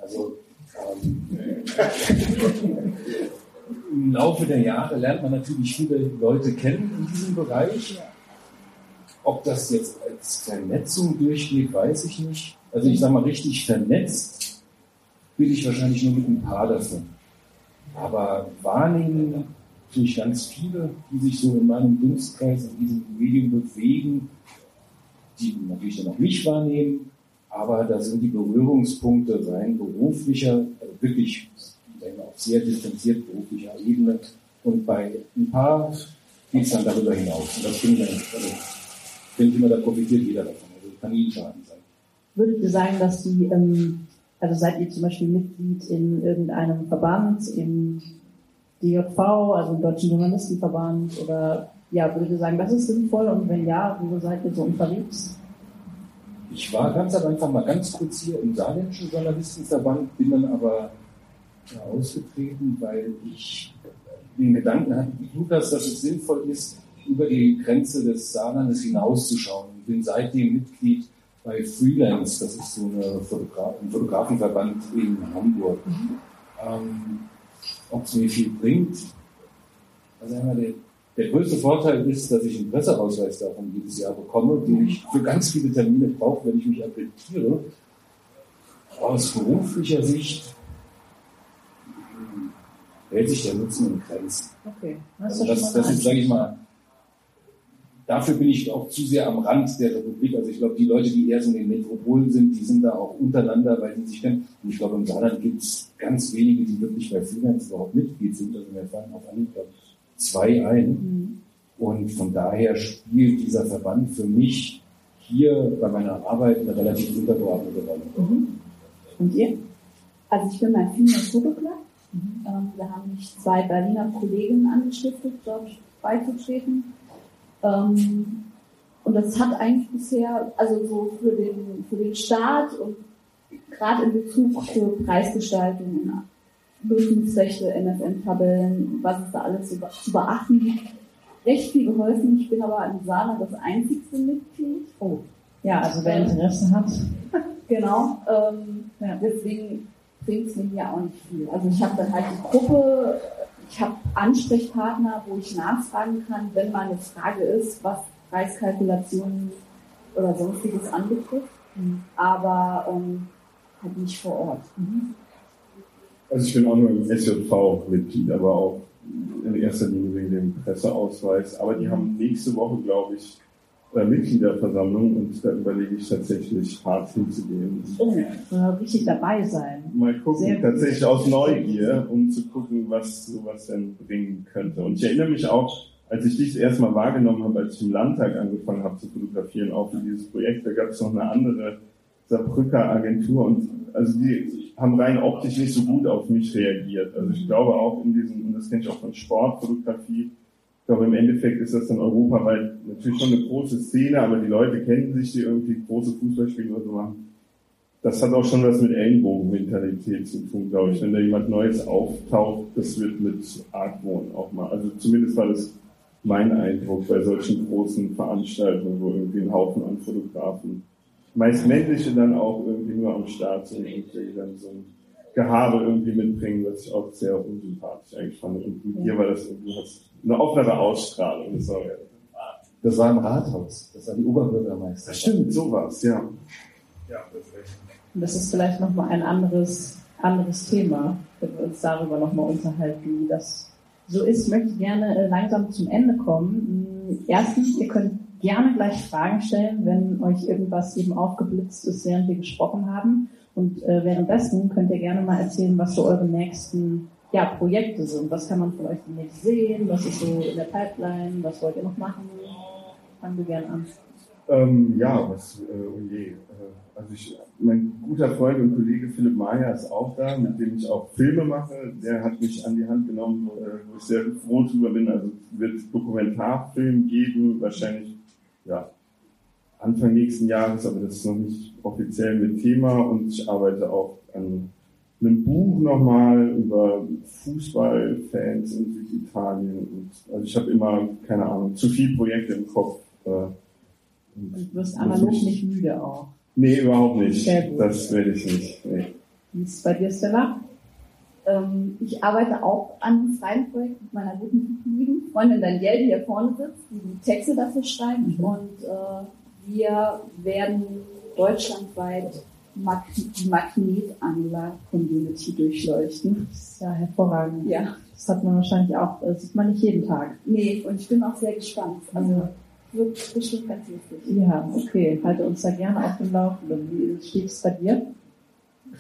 Also ähm, im Laufe der Jahre lernt man natürlich viele Leute kennen in diesem Bereich. Ob das jetzt als Vernetzung durchgeht, weiß ich nicht. Also ich sage mal, richtig vernetzt bin ich wahrscheinlich nur mit ein paar davon. Aber wahrnehmen tue ich ganz viele, die sich so in meinem Dunstkreis, in diesem Medium bewegen, die natürlich dann auch mich wahrnehmen, aber da sind die Berührungspunkte rein beruflicher, also wirklich auf sehr distanziert beruflicher Ebene. Und bei ein paar geht es dann darüber hinaus. Und das finde ich, also, finde ich immer, da profitiert jeder davon. Also kann nie schaden sein. Würdet ihr sagen, dass die, ähm, also seid ihr zum Beispiel Mitglied in irgendeinem Verband, im DJV, also im Deutschen Journalistenverband, oder ja, würdet ihr sagen, das ist sinnvoll und wenn ja, wo seid ihr so unterwegs? Ich war ganz am Anfang mal ganz kurz hier im Saarländischen Journalistenverband, bin dann aber ausgetreten, weil ich den Gedanken hatte, wie Lukas, dass es sinnvoll ist, über die Grenze des Saarlandes hinauszuschauen. Ich bin seitdem Mitglied bei Freelance, das ist so eine Fotograf ein Fotografenverband in Hamburg. Mhm. Ähm, Ob es mir viel bringt, also einmal der, Der größte Vorteil ist, dass ich einen Presseausweis davon jedes Jahr bekomme, den ich für ganz viele Termine brauche, wenn ich mich akkreditiere. Aus beruflicher Sicht hält sich der Nutzen in Grenzen. Okay. Also das, das ist, sage ich mal, dafür bin ich auch zu sehr am Rand der Republik. Also ich glaube, die Leute, die eher so in den Metropolen sind, die sind da auch untereinander, weil sie sich kennen. Und ich glaube, im Saarland gibt es ganz wenige, die wirklich bei Freelance überhaupt Mitglied sind. Also wir fallen auf Anhieb, glaube ich, zwei ein. Mhm. Und von daher spielt dieser Verband für mich hier bei meiner Arbeit eine relativ untergeordnete Rolle. Mhm. Und ihr? Also ich bin beim Female Photo Club. Mhm. Ähm, da haben mich zwei Berliner Kolleginnen angestiftet, dort beizutreten. Ähm, und das hat eigentlich bisher, also so für den, für den Staat und gerade in Bezug für Preisgestaltung, Nutzungsrechte, MFN-Tabellen, was es da alles zu beachten gibt, recht viel geholfen. Ich bin aber in Saarland das einzigste Mitglied. Oh, ja, also wer Interesse hat. genau, ähm, ja. deswegen bringt es mir hier auch nicht viel. Also ich habe dann halt die Gruppe, ich habe Ansprechpartner, wo ich nachfragen kann, wenn mal eine Frage ist, was Preiskalkulationen oder sonstiges anbetrifft, mhm. aber ähm, halt nicht vor Ort. Mhm. Also ich bin auch nur im SJV-Mitglied, aber auch in erster Linie wegen dem Presseausweis. Aber die haben nächste Woche, glaube ich, äh, Mitgliederversammlung und da überlege ich tatsächlich hart hinzugehen. Oh, richtig dabei sein. Mal gucken, Sehr tatsächlich gut. aus Neugier, um zu gucken, was sowas denn bringen könnte. Und ich erinnere mich auch, als ich dich erstmal wahrgenommen habe, als ich im Landtag angefangen habe zu fotografieren, auch für dieses Projekt, da gab es noch eine andere Saarbrücker Agentur und also die haben rein optisch nicht so gut auf mich reagiert. Also ich glaube auch in diesem, und das kenne ich auch von Sportfotografie, glaube, im Endeffekt ist das dann europaweit natürlich schon eine große Szene, aber die Leute kennen sich, die irgendwie große Fußballspiele oder so machen. Das hat auch schon was mit Ellenbogenmentalität zu tun, glaube ich. Wenn da jemand Neues auftaucht, das wird mit Argwohn auch mal. Also zumindest war das mein Eindruck bei solchen großen Veranstaltungen, wo irgendwie ein Haufen an Fotografen, meist männliche dann auch irgendwie nur am Start sind und dann so ein Gehabe irgendwie mitbringen, was ich auch sehr unsympathisch eigentlich fand. Und mit dir war das irgendwie, hast eine offenere Ausstrahlung. Das war, das war im Rathaus. Das war die Oberbürgermeister. Stimmt, sowas, ja. Ja, Und das ist vielleicht nochmal ein anderes, anderes Thema, wenn wir uns darüber nochmal unterhalten, wie das so ist. möchte Ich gerne äh, langsam zum Ende kommen. Hm, erstens, ihr könnt gerne gleich Fragen stellen, wenn euch irgendwas eben aufgeblitzt ist, während wir gesprochen haben. Und äh, währenddessen könnt ihr gerne mal erzählen, was so eure nächsten ja, Projekte sind. Was kann man von euch demnächst sehen? Was ist so in der Pipeline? Was wollt ihr noch machen? Fangen wir gerne an. Ähm, ja, was, äh, oh je. Äh, also ich, mein guter Freund und Kollege Philipp Mayer ist auch da, mit dem ich auch Filme mache. Der hat mich an die Hand genommen, äh, wo ich sehr froh drüber bin. Also es wird Dokumentarfilm geben, wahrscheinlich ja, Anfang nächsten Jahres, aber das ist noch nicht offiziell mit Thema und ich arbeite auch an einem Buch nochmal über Fußballfans in Süditalien. Und, also ich habe immer, keine Ahnung, zu viele Projekte im Kopf. Äh, und du wirst analog ich, nicht müde auch. Nee, überhaupt nicht. Das werde ich nicht. Nee. Wie ist es bei dir, Stella? Ähm, ich arbeite auch an einem freien Projekt mit meiner guten lieben Freundin Danielle, die hier vorne sitzt, die die Texte dafür schreibt. Mhm. Und äh, wir werden deutschlandweit Mag die Magnetanlagen-Community durchleuchten. Das ist ja hervorragend. Ja. Das hat man wahrscheinlich auch, das sieht man nicht jeden Tag. Nee, und ich bin auch sehr gespannt. Also, wird bestimmt ganz lustig. Ja, okay. Halte uns da gerne auf dem Laufenden. Wie steht es bei dir?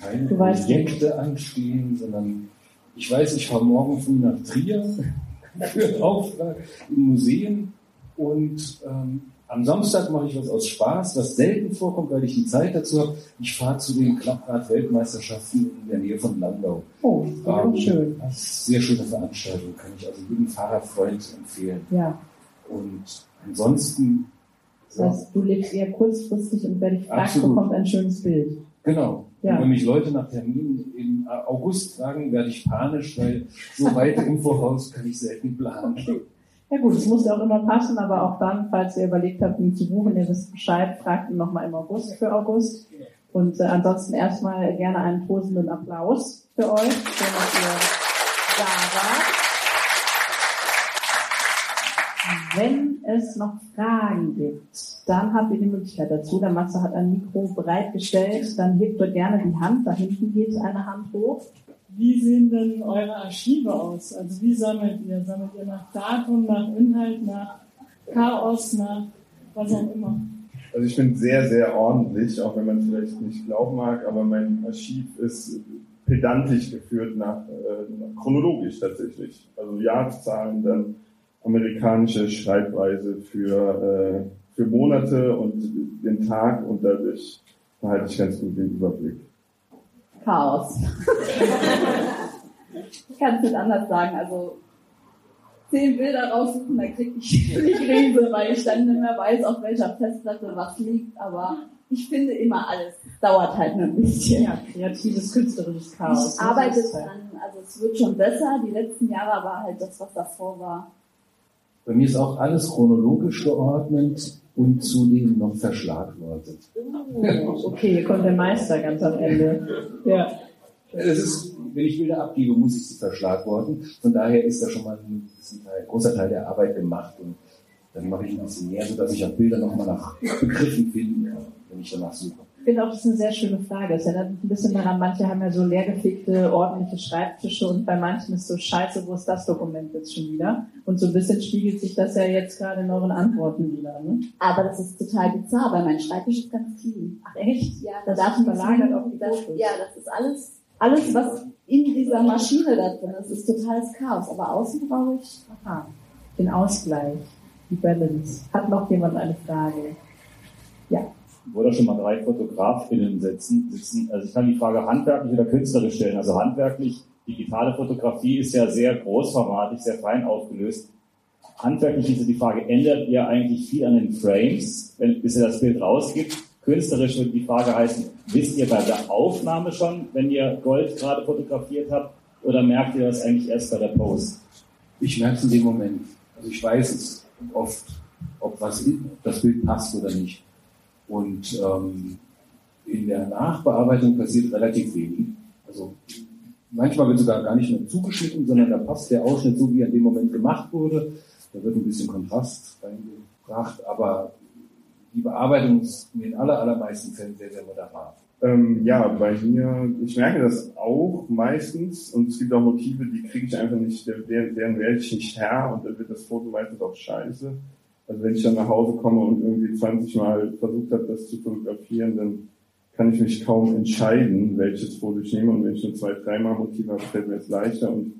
Keine du Projekte weißt, anstehen, sondern ich weiß, ich fahre morgen früh nach Trier für Auftrag in Museen und ähm, am Samstag mache ich was aus Spaß, was selten vorkommt, weil ich die Zeit dazu habe. Ich fahre zu den Klapprad-Weltmeisterschaften in der Nähe von Landau. Oh, ähm, schön. Das ist eine sehr schöne Veranstaltung, kann ich also jedem Fahrradfreund empfehlen. Ja. Und ansonsten. Das heißt, du lebst eher kurzfristig und wer dich fragt, bekommt ein schönes Bild. Genau. Ja. Und wenn mich Leute nach Terminen im August fragen, werde ich panisch, weil so weit im Voraus kann ich selten planen. Ja gut, es muss ja auch immer passen, aber auch dann, falls ihr überlegt habt, ihn zu buchen, ihr wisst Bescheid, fragt ihn nochmal im August für August. Und äh, ansonsten erstmal gerne einen tosenden Applaus für euch. Schön, dass ihr da wart. Wenn es noch Fragen gibt, dann habt ihr die Möglichkeit dazu. Der Matze hat ein Mikro bereitgestellt. Dann hebt ihr gerne die Hand. Da hinten geht eine Hand hoch. Wie sehen denn eure Archive aus? Also wie sammelt ihr? Sammelt ihr nach Datum, nach Inhalt, nach Chaos, nach was auch immer? Also ich bin sehr, sehr ordentlich, auch wenn man es vielleicht nicht glauben mag, aber mein Archiv ist pedantisch geführt nach, äh, chronologisch tatsächlich. Also Jahreszahlen, dann amerikanische Schreibweise für, äh, für Monate und den Tag und dadurch behalte ich ganz gut den Überblick. Chaos. ich kann es nicht anders sagen. Also zehn Bilder raussuchen, dann kriege ich die Krise, weil ich dann nicht mehr weiß, auf welcher Festplatte was liegt. Aber ich finde immer alles. Dauert halt nur ein bisschen. Ja, kreatives, künstlerisches Chaos. Ich arbeite dran. Also es wird schon besser. Die letzten Jahre war halt das, was davor war. Bei mir ist auch alles chronologisch geordnet und zudem noch verschlagwortet. Oh, okay, hier kommt der Meister ganz am Ende. Ja. Ist, wenn ich Bilder abgebe, muss ich sie verschlagworten. Von daher ist da schon mal ein, Teil, ein großer Teil der Arbeit gemacht und dann mache ich ein bisschen mehr, sodass ich auch Bilder nochmal nach Begriffen finden kann, wenn ich danach suche. Ich finde auch, das ist eine sehr schöne Frage. Es erinnert mich ein bisschen daran, manche haben ja so leergefegte, ordentliche Schreibtische und bei manchen ist so scheiße, wo ist das Dokument jetzt schon wieder? Und so ein bisschen spiegelt sich das ja jetzt gerade in euren Antworten wieder. Ne? Aber das ist total bizarr, weil mein Schreibtisch ist ganz clean. Ach echt? Ja, da darf verlagert auf die das, Ja, das ist alles, alles, was in dieser Maschine da drin ist, ist totales Chaos. Aber außen brauche ich Aha, den Ausgleich, die Balance. Hat noch jemand eine Frage? Ja wo da schon mal drei FotografInnen sitzen, sitzen. Also ich kann die Frage handwerklich oder künstlerisch stellen. Also handwerklich, digitale Fotografie ist ja sehr großformatig, sehr fein aufgelöst. Handwerklich ist die Frage, ändert ihr eigentlich viel an den Frames, wenn, bis ihr das Bild rausgibt? Künstlerisch würde die Frage heißen, wisst ihr bei der Aufnahme schon, wenn ihr Gold gerade fotografiert habt, oder merkt ihr das eigentlich erst bei der Post? Ich merke es in dem Moment. Also ich weiß es oft, ob was das Bild passt oder nicht. Und ähm, in der Nachbearbeitung passiert relativ wenig. Also manchmal wird sogar gar nicht mehr zugeschnitten, sondern da passt der Ausschnitt so, wie er in dem Moment gemacht wurde. Da wird ein bisschen Kontrast reingebracht, aber die Bearbeitung ist in den aller, allermeisten Fällen sehr, sehr moderat. Ähm, ja, bei mir, ich merke das auch meistens und es gibt auch Motive, die kriege ich einfach nicht, deren, deren werde ich nicht Herr und dann wird das Foto meistens auch scheiße. Also wenn ich dann nach Hause komme und irgendwie 20 Mal versucht habe, das zu fotografieren, dann kann ich mich kaum entscheiden, welches Foto ich nehme. Und wenn ich nur zwei, dreimal Motive habe, fällt mir es leichter. Und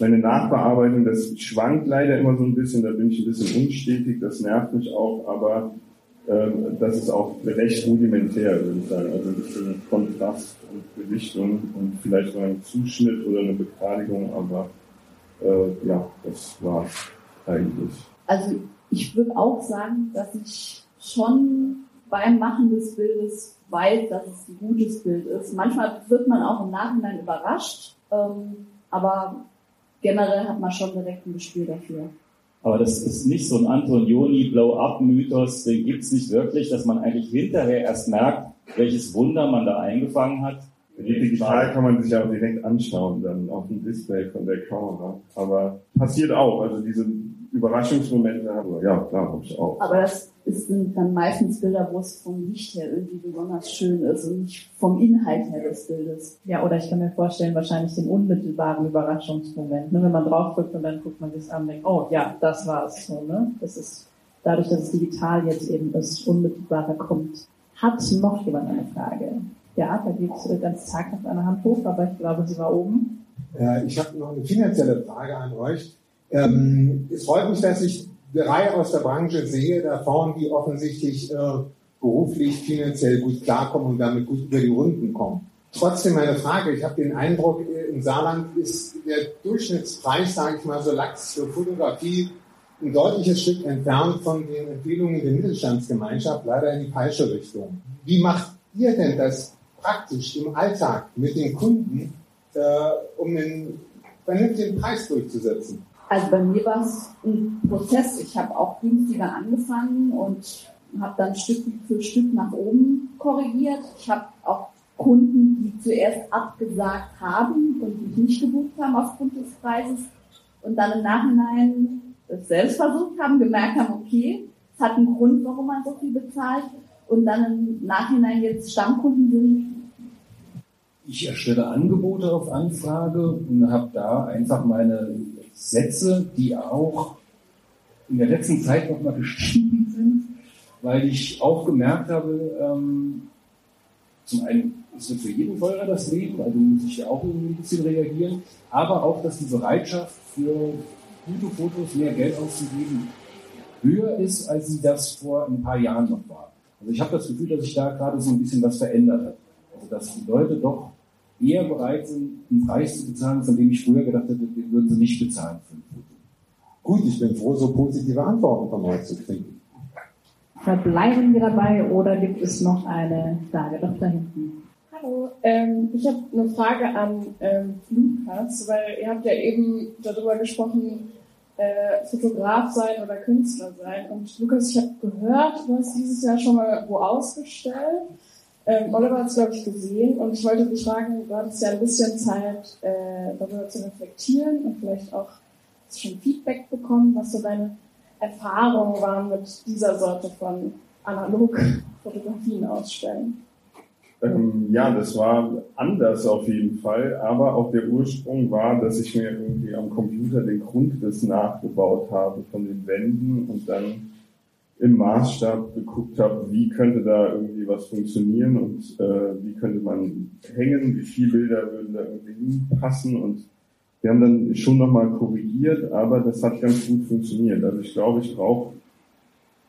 meine Nachbearbeitung, das schwankt leider immer so ein bisschen, da bin ich ein bisschen unstetig, das nervt mich auch, aber äh, das ist auch recht rudimentär, würde ich sagen. Also ein bisschen Kontrast und Gewichtung und vielleicht mal ein Zuschnitt oder eine Begradigung, aber äh, ja, das war's eigentlich. Also ich würde auch sagen, dass ich schon beim Machen des Bildes weiß, dass es ein gutes Bild ist. Manchmal wird man auch im Nachhinein überrascht, ähm, aber generell hat man schon direkt ein Gespür dafür. Aber das ist nicht so ein Antonioni-Blow-up-Mythos, den gibt's nicht wirklich, dass man eigentlich hinterher erst merkt, welches Wunder man da eingefangen hat. Digital kann man sich ja auch direkt anschauen, dann auf dem Display von der Kamera. Aber passiert auch, also diese Überraschungsmomente haben wir. Ja, klar, habe ich auch. Aber das sind dann meistens Bilder, wo es vom Licht her irgendwie besonders schön ist und nicht vom Inhalt her des Bildes. Ja, oder ich kann mir vorstellen, wahrscheinlich den unmittelbaren Überraschungsmoment. Ne? Wenn man draufdrückt und dann guckt man sich an und denkt, oh ja, das war's. So, ne? Das ist dadurch, dass es digital jetzt eben das Unmittelbare kommt. Hat noch jemand eine Frage? Ja, da geht äh, ganz zaghaft eine Hand hoch, aber ich glaube, sie war oben. Ja, ich habe noch eine finanzielle Frage an euch. Ähm, es freut mich, dass ich drei aus der Branche sehe, da vorne, die offensichtlich äh, beruflich, finanziell gut klarkommen und damit gut über die Runden kommen. Trotzdem meine Frage, ich habe den Eindruck, äh, im Saarland ist der Durchschnittspreis, sage ich mal so Lachs für Fotografie ein deutliches Stück entfernt von den Empfehlungen der Mittelstandsgemeinschaft, leider in die falsche Richtung. Wie macht ihr denn das praktisch im Alltag mit den Kunden, äh, um einen vernünftigen Preis durchzusetzen? Also bei mir war es ein Prozess. Ich habe auch günstiger angefangen und habe dann Stück für Stück nach oben korrigiert. Ich habe auch Kunden, die zuerst abgesagt haben und mich nicht gebucht haben aufgrund des Preises und dann im Nachhinein es selbst versucht haben, gemerkt haben, okay, es hat einen Grund, warum man so viel bezahlt und dann im Nachhinein jetzt Stammkunden sind? Ich erstelle Angebote auf Anfrage und habe da einfach meine Sätze, die auch in der letzten Zeit nochmal gestiegen sind, weil ich auch gemerkt habe, ähm, zum einen ist es für jeden teurer das Leben, also muss ich ja auch irgendwie ein bisschen reagieren, aber auch, dass die Bereitschaft für gute Fotos mehr Geld auszugeben höher ist, als sie das vor ein paar Jahren noch war. Also ich habe das Gefühl, dass sich da gerade so ein bisschen was verändert hat. Also dass die Leute doch eher bereit sind, einen Preis zu bezahlen, von dem ich früher gedacht hätte, den würden sie nicht bezahlen für ein Foto. Gut, ich bin froh, so positive Antworten von euch zu kriegen. Verbleiben wir dabei oder gibt es noch eine Frage doch da hinten? Hallo, ähm, ich habe eine Frage an ähm, Lukas, weil ihr habt ja eben darüber gesprochen, äh, Fotograf sein oder Künstler sein. Und Lukas, ich habe gehört, du hast dieses Jahr schon mal wo ausgestellt. Ähm, Oliver hat es, glaube ich, gesehen und ich wollte dich fragen, du hattest ja ein bisschen Zeit, äh, darüber zu reflektieren und vielleicht auch schon Feedback bekommen, was so deine Erfahrungen waren mit dieser Sorte von Analogfotografien ausstellen. Ähm, ja, das war anders auf jeden Fall, aber auch der Ursprung war, dass ich mir irgendwie am Computer den Grundriss nachgebaut habe von den Wänden und dann im Maßstab geguckt habe, wie könnte da irgendwie was funktionieren und äh, wie könnte man hängen, wie viele Bilder würden da irgendwie hinpassen und wir haben dann schon nochmal korrigiert, aber das hat ganz gut funktioniert. Also ich glaube, ich brauche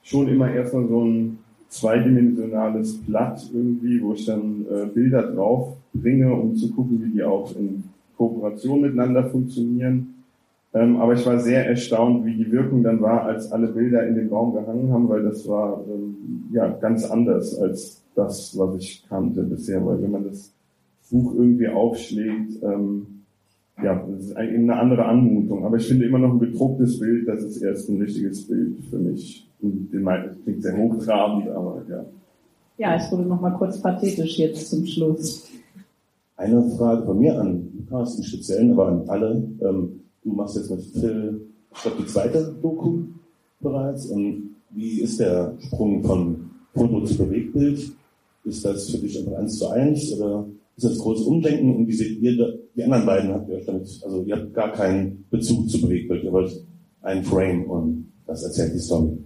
schon immer erstmal so ein zweidimensionales Blatt irgendwie, wo ich dann äh, Bilder drauf bringe, um zu gucken, wie die auch in Kooperation miteinander funktionieren. Ähm, aber ich war sehr erstaunt, wie die Wirkung dann war, als alle Bilder in den Raum gehangen haben, weil das war ähm, ja ganz anders als das, was ich kannte bisher. Weil wenn man das Buch irgendwie aufschlägt, ähm, ja, das ist eigentlich eine andere Anmutung. Aber ich finde immer noch ein gedrucktes Bild, das ist erst ein richtiges Bild für mich. Und den meisten klingt sehr hochtrabend, aber ja. Ja, es wurde nochmal kurz pathetisch jetzt zum Schluss. Eine Frage von mir an Lukas im Speziellen, aber an alle. Ähm, du machst jetzt mit Phil, ich glaube, die zweite Doku bereits. Und wie ist der Sprung von Foto zu Bewegtbild? Ist das für dich einfach eins zu eins oder ist das großes Umdenken? Und wie seht ihr, die anderen beiden habt ihr damit, also ihr habt gar keinen Bezug zu Bewegtbild, ihr wollt ein Frame und das erzählt die Story.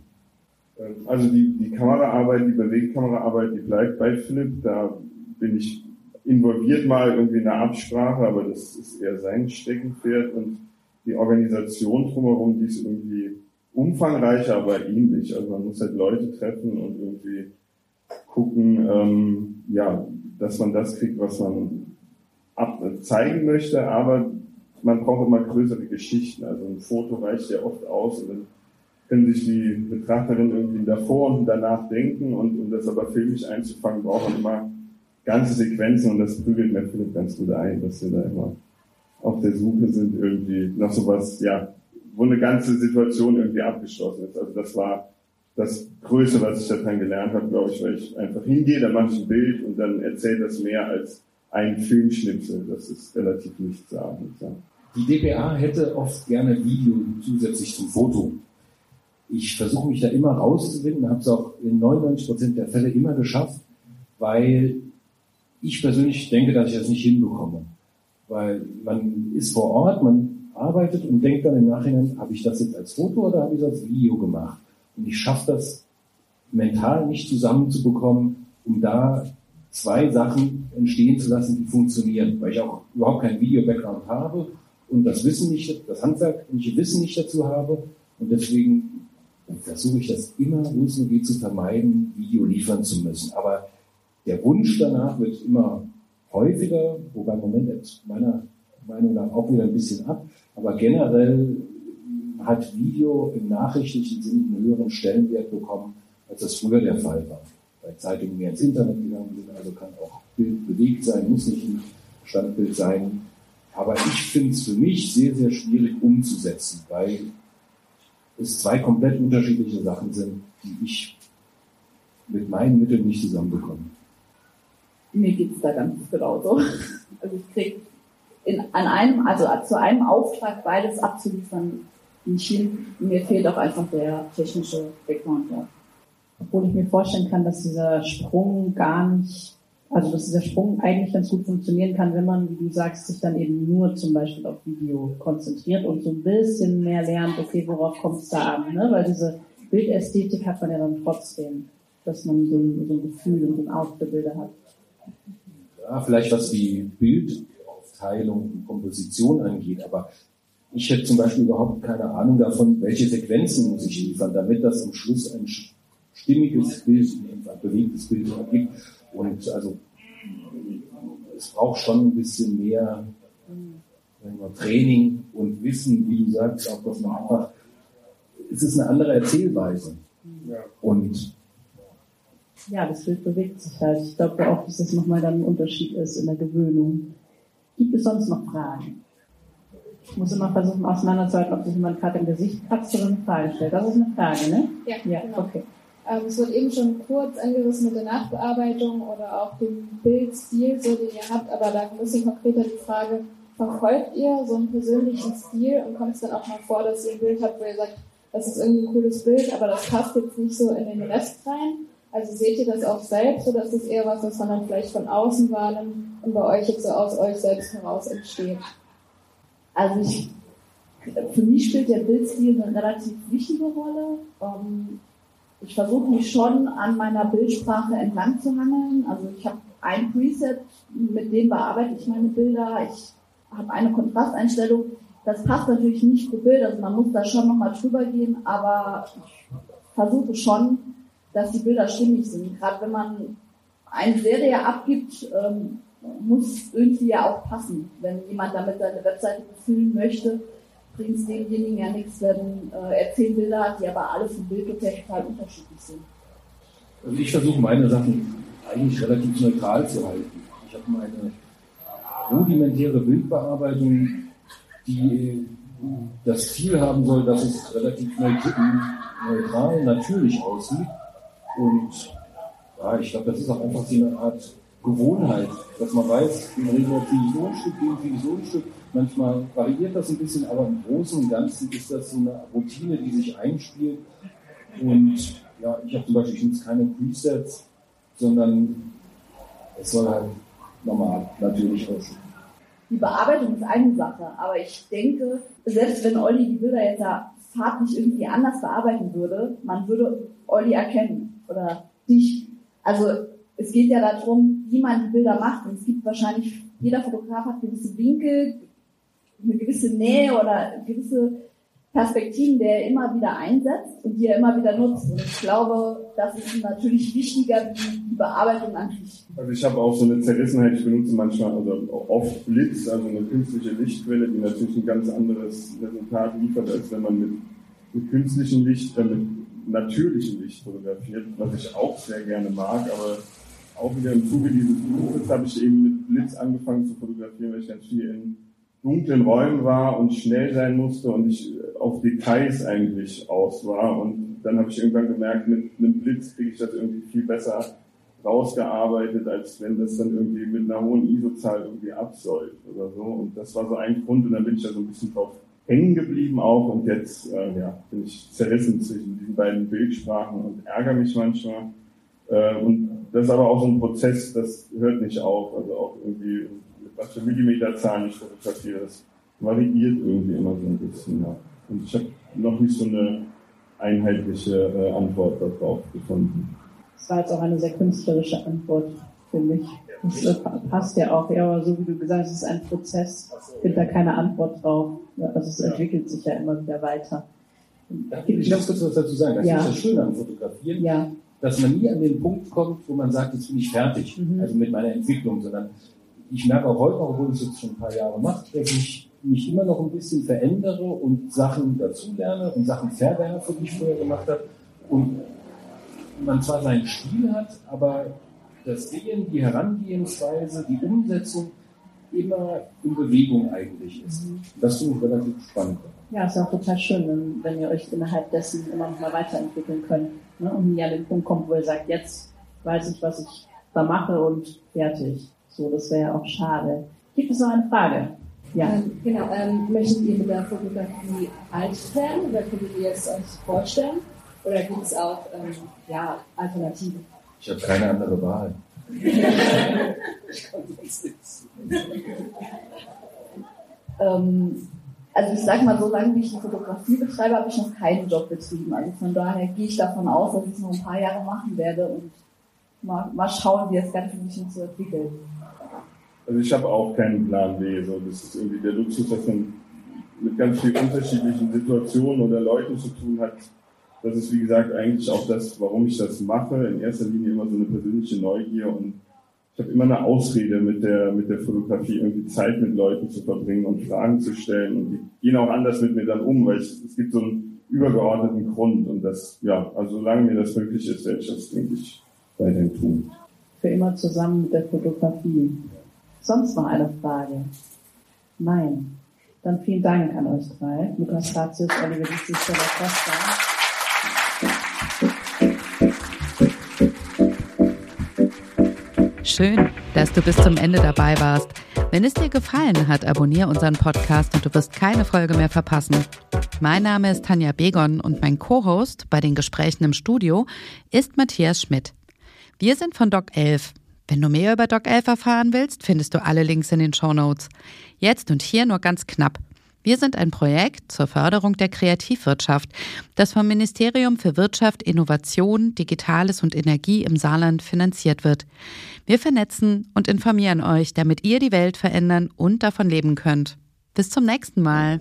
Also die, die Kameraarbeit, die Bewegtkameraarbeit, die bleibt bei Philipp. Da bin ich involviert mal irgendwie in der Absprache, aber das ist eher sein Steckenpferd und die Organisation drumherum, die ist irgendwie umfangreicher, aber ähnlich. Also man muss halt Leute treffen und irgendwie gucken, ähm, ja, dass man das kriegt, was man ab zeigen möchte, aber man braucht immer größere Geschichten. Also ein Foto reicht ja oft aus und dann können sich die Betrachterinnen irgendwie davor und danach denken und um das aber filmisch einzufangen, braucht man immer ganze Sequenzen und das prügelt mir Philipp ganz gut ein, dass wir da immer auf der Suche sind, irgendwie nach sowas, ja, wo eine ganze Situation irgendwie abgeschlossen ist. Also das war das Größte, was ich daran gelernt habe, glaube ich, weil ich einfach hingehe, dann mache ich ein Bild und dann erzählt das mehr als ein Filmschnipsel. Das ist relativ nichtssagend. Ja. Die DPA hätte oft gerne Video zusätzlich zum Foto. Ich versuche mich da immer rauszuwinden, habe es auch in 99 Prozent der Fälle immer geschafft, weil ich persönlich denke, dass ich das nicht hinbekomme. Weil man ist vor Ort, man arbeitet und denkt dann im Nachhinein, habe ich das jetzt als Foto oder habe ich das als Video gemacht? Und ich schaffe das mental nicht zusammenzubekommen, um da zwei Sachen entstehen zu lassen, die funktionieren, weil ich auch überhaupt keinen Video-Background habe und das Wissen nicht, das handwerkliche Wissen nicht dazu habe und deswegen versuche ich das immer, wo es nur geht, zu vermeiden, Video liefern zu müssen. Aber der Wunsch danach wird immer häufiger, wobei im Moment jetzt meiner Meinung nach auch wieder ein bisschen ab, aber generell hat Video im nachrichtlichen Sinn einen höheren Stellenwert bekommen, als das früher der Fall war. Weil Zeitungen mehr ins Internet gegangen sind, also kann auch Bild bewegt sein, muss nicht ein Standbild sein. Aber ich finde es für mich sehr, sehr schwierig umzusetzen, weil es zwei komplett unterschiedliche Sachen sind, die ich mit meinen Mitteln nicht zusammenbekomme. Mir geht's da ganz genauso. Also ich krieg in, an einem, also zu einem Auftrag beides abzuliefern, hin. Mir fehlt auch einfach der technische Background. Ja. Obwohl ich mir vorstellen kann, dass dieser Sprung gar nicht, also dass dieser Sprung eigentlich ganz gut funktionieren kann, wenn man, wie du sagst, sich dann eben nur zum Beispiel auf Video konzentriert und so ein bisschen mehr lernt, okay, worauf kommt es da an, ne? weil diese Bildästhetik hat man ja dann trotzdem, dass man so ein, so ein Gefühl und so ein Bilder hat. Ja, vielleicht was die Bildaufteilung und Komposition angeht, aber ich hätte zum Beispiel überhaupt keine Ahnung davon, welche Sequenzen muss ich liefern, damit das am Schluss ein stimmiges Bild, ein bewegtes Bild ergibt. Und also es braucht schon ein bisschen mehr wir, Training und Wissen, wie du sagst, auch dass man einfach, es ist eine andere Erzählweise. Ja. Und ja, das Bild bewegt sich halt. Ich glaube auch, dass das nochmal dann ein Unterschied ist in der Gewöhnung. Gibt es sonst noch Fragen? Ich muss immer versuchen auseinanderzuhalten, ob sich jemand gerade im Gesicht kratzt oder eine Frage stellt. Das ist eine Frage, ne? Ja, ja genau. okay. Ähm, es wird eben schon kurz angerissen mit der Nachbearbeitung oder auch dem Bildstil, so den ihr habt, aber da ein bisschen konkreter die Frage, verfolgt ihr so einen persönlichen Stil und kommt es dann auch mal vor, dass ihr ein Bild habt, wo ihr sagt, das ist irgendwie ein cooles Bild, aber das passt jetzt nicht so in den Rest rein? Also seht ihr das auch selbst oder ist es eher was, was man dann vielleicht von außen wahrnimmt und bei euch jetzt so aus euch selbst heraus entsteht? Also ich, für mich spielt der Bildstil eine relativ wichtige Rolle. Ähm, ich versuche mich schon an meiner Bildsprache entlang zu hangeln. Also ich habe ein Preset, mit dem bearbeite ich meine Bilder. Ich habe eine Kontrasteinstellung. Das passt natürlich nicht pro Bild, also man muss da schon nochmal drüber gehen, aber ich versuche schon, dass die Bilder stimmig sind. Gerade wenn man eine Serie abgibt, ähm, muss irgendwie ja auch passen. Wenn jemand damit seine Webseite befüllen möchte, bringt es demjenigen ja nichts, wenn äh, er zehn Bilder hat, die aber alle vom Bild total unterschiedlich sind. Also ich versuche meine Sachen eigentlich relativ neutral zu halten. Ich habe meine rudimentäre Bildbearbeitung, die das Ziel haben soll, dass es relativ neutral, natürlich aussieht. Und ja, ich glaube, das ist auch einfach so eine Art Gewohnheit, dass man weiß, in der Regel kriege ich so ein Stück, den ich so ein Stück. Manchmal variiert das ein bisschen, aber im Großen und Ganzen ist das so eine Routine, die sich einspielt. Und ja, ich habe zum Beispiel ich nutze keine Presets, sondern es soll halt normal, natürlich aussehen. Die Bearbeitung ist eine Sache, aber ich denke, selbst wenn Olli die Bilder jetzt ja farblich irgendwie anders bearbeiten würde, man würde Olli erkennen oder dich. Also es geht ja darum, wie man die Bilder macht. Und es gibt wahrscheinlich, jeder Fotograf hat gewisse Winkel, eine gewisse Nähe oder gewisse Perspektiven, der er immer wieder einsetzt und die er immer wieder nutzt. Und ich glaube, das ist natürlich wichtiger wie die Bearbeitung an sich. Also ich habe auch so eine Zerrissenheit, ich benutze manchmal also oft Blitz, also eine künstliche Lichtquelle, die natürlich ein ganz anderes Resultat liefert, als wenn man mit, mit künstlichem Licht, äh, mit natürlichem Licht fotografiert, was ich auch sehr gerne mag, aber auch wieder im Zuge dieses Buches habe ich eben mit Blitz angefangen zu fotografieren, weil ich ganz viel in dunklen Räumen war und schnell sein musste und ich auf Details eigentlich aus war. Und dann habe ich irgendwann gemerkt, mit einem Blitz kriege ich das irgendwie viel besser rausgearbeitet, als wenn das dann irgendwie mit einer hohen ISO-Zahl irgendwie absäuft oder so. Und das war so ein Grund und dann bin ich da so ein bisschen drauf hängen geblieben auch und jetzt äh, ja, bin ich zerrissen zwischen diesen beiden Bildsprachen und ärgere mich manchmal. Äh, und das ist aber auch so ein Prozess, das hört nicht auf. Also auch irgendwie, was für Millimeterzahlen ich fotografiere, das variiert irgendwie immer so ein bisschen. Ja. Und ich habe noch nicht so eine einheitliche äh, Antwort darauf gefunden. Das war jetzt auch eine sehr künstlerische Antwort, finde ich. Das passt ja auch, ja, aber so wie du gesagt hast, es ist ein Prozess. Ich finde da keine Antwort drauf. Also es entwickelt sich ja immer wieder weiter. Ich ganz kurz was dazu sagen. Das ja. ist das Schöne am Fotografieren. Ja dass man nie an den Punkt kommt, wo man sagt, jetzt bin ich fertig, mhm. also mit meiner Entwicklung, sondern ich merke auch heute, obwohl ich es jetzt schon ein paar Jahre mache, dass ich mich immer noch ein bisschen verändere und Sachen dazulerne und Sachen verwerfe, die ich vorher gemacht habe. Und man zwar seinen Stil hat, aber das Sehen, die Herangehensweise, die Umsetzung immer in Bewegung eigentlich ist. Mhm. Das finde ich relativ spannend. Ja, ist auch total schön, wenn ihr euch innerhalb dessen immer noch mal weiterentwickeln könnt ne? und nie an den Punkt kommt, wo ihr sagt, jetzt weiß ich, was ich da mache und fertig. So, das wäre ja auch schade. Gibt es noch eine Frage? Ja. Ähm, genau, ähm, möchtet ihr mit der Fotografie alt werden oder könntet ihr es euch vorstellen? Oder gibt es auch ähm, ja, Alternativen? Ich habe keine andere Wahl. Ähm, also ich sage mal, so lange wie ich die Fotografie betreibe, habe ich noch keinen Job betrieben. Also von daher gehe ich davon aus, dass ich es noch ein paar Jahre machen werde und mal, mal schauen, wie das Ganze sich noch so entwickelt. Also ich habe auch keinen Plan B. So, das ist irgendwie der Luxus, dass man mit ganz vielen unterschiedlichen Situationen oder Leuten zu tun hat. Das ist wie gesagt eigentlich auch das, warum ich das mache. In erster Linie immer so eine persönliche Neugier und ich habe immer eine Ausrede mit der, mit der Fotografie, irgendwie Zeit mit Leuten zu verbringen und Fragen zu stellen. Und die gehen auch anders mit mir dann um, weil ich, es gibt so einen übergeordneten Grund. Und das, ja, also solange mir das möglich ist, werde ich das, denke ich, weiterhin tun. Für immer zusammen mit der Fotografie. Sonst noch eine Frage? Nein. Dann vielen Dank an euch drei. Lukas Statius, Oliver Dissi, Stella Costa. Schön, dass du bis zum Ende dabei warst. Wenn es dir gefallen hat, abonniere unseren Podcast und du wirst keine Folge mehr verpassen. Mein Name ist Tanja Begon und mein Co-Host bei den Gesprächen im Studio ist Matthias Schmidt. Wir sind von Doc 11. Wenn du mehr über Doc 11 erfahren willst, findest du alle Links in den Show Notes. Jetzt und hier nur ganz knapp. Wir sind ein Projekt zur Förderung der Kreativwirtschaft, das vom Ministerium für Wirtschaft, Innovation, Digitales und Energie im Saarland finanziert wird. Wir vernetzen und informieren euch, damit ihr die Welt verändern und davon leben könnt. Bis zum nächsten Mal.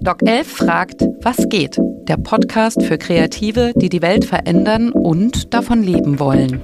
Doc 11 fragt, was geht? Der Podcast für Kreative, die die Welt verändern und davon leben wollen.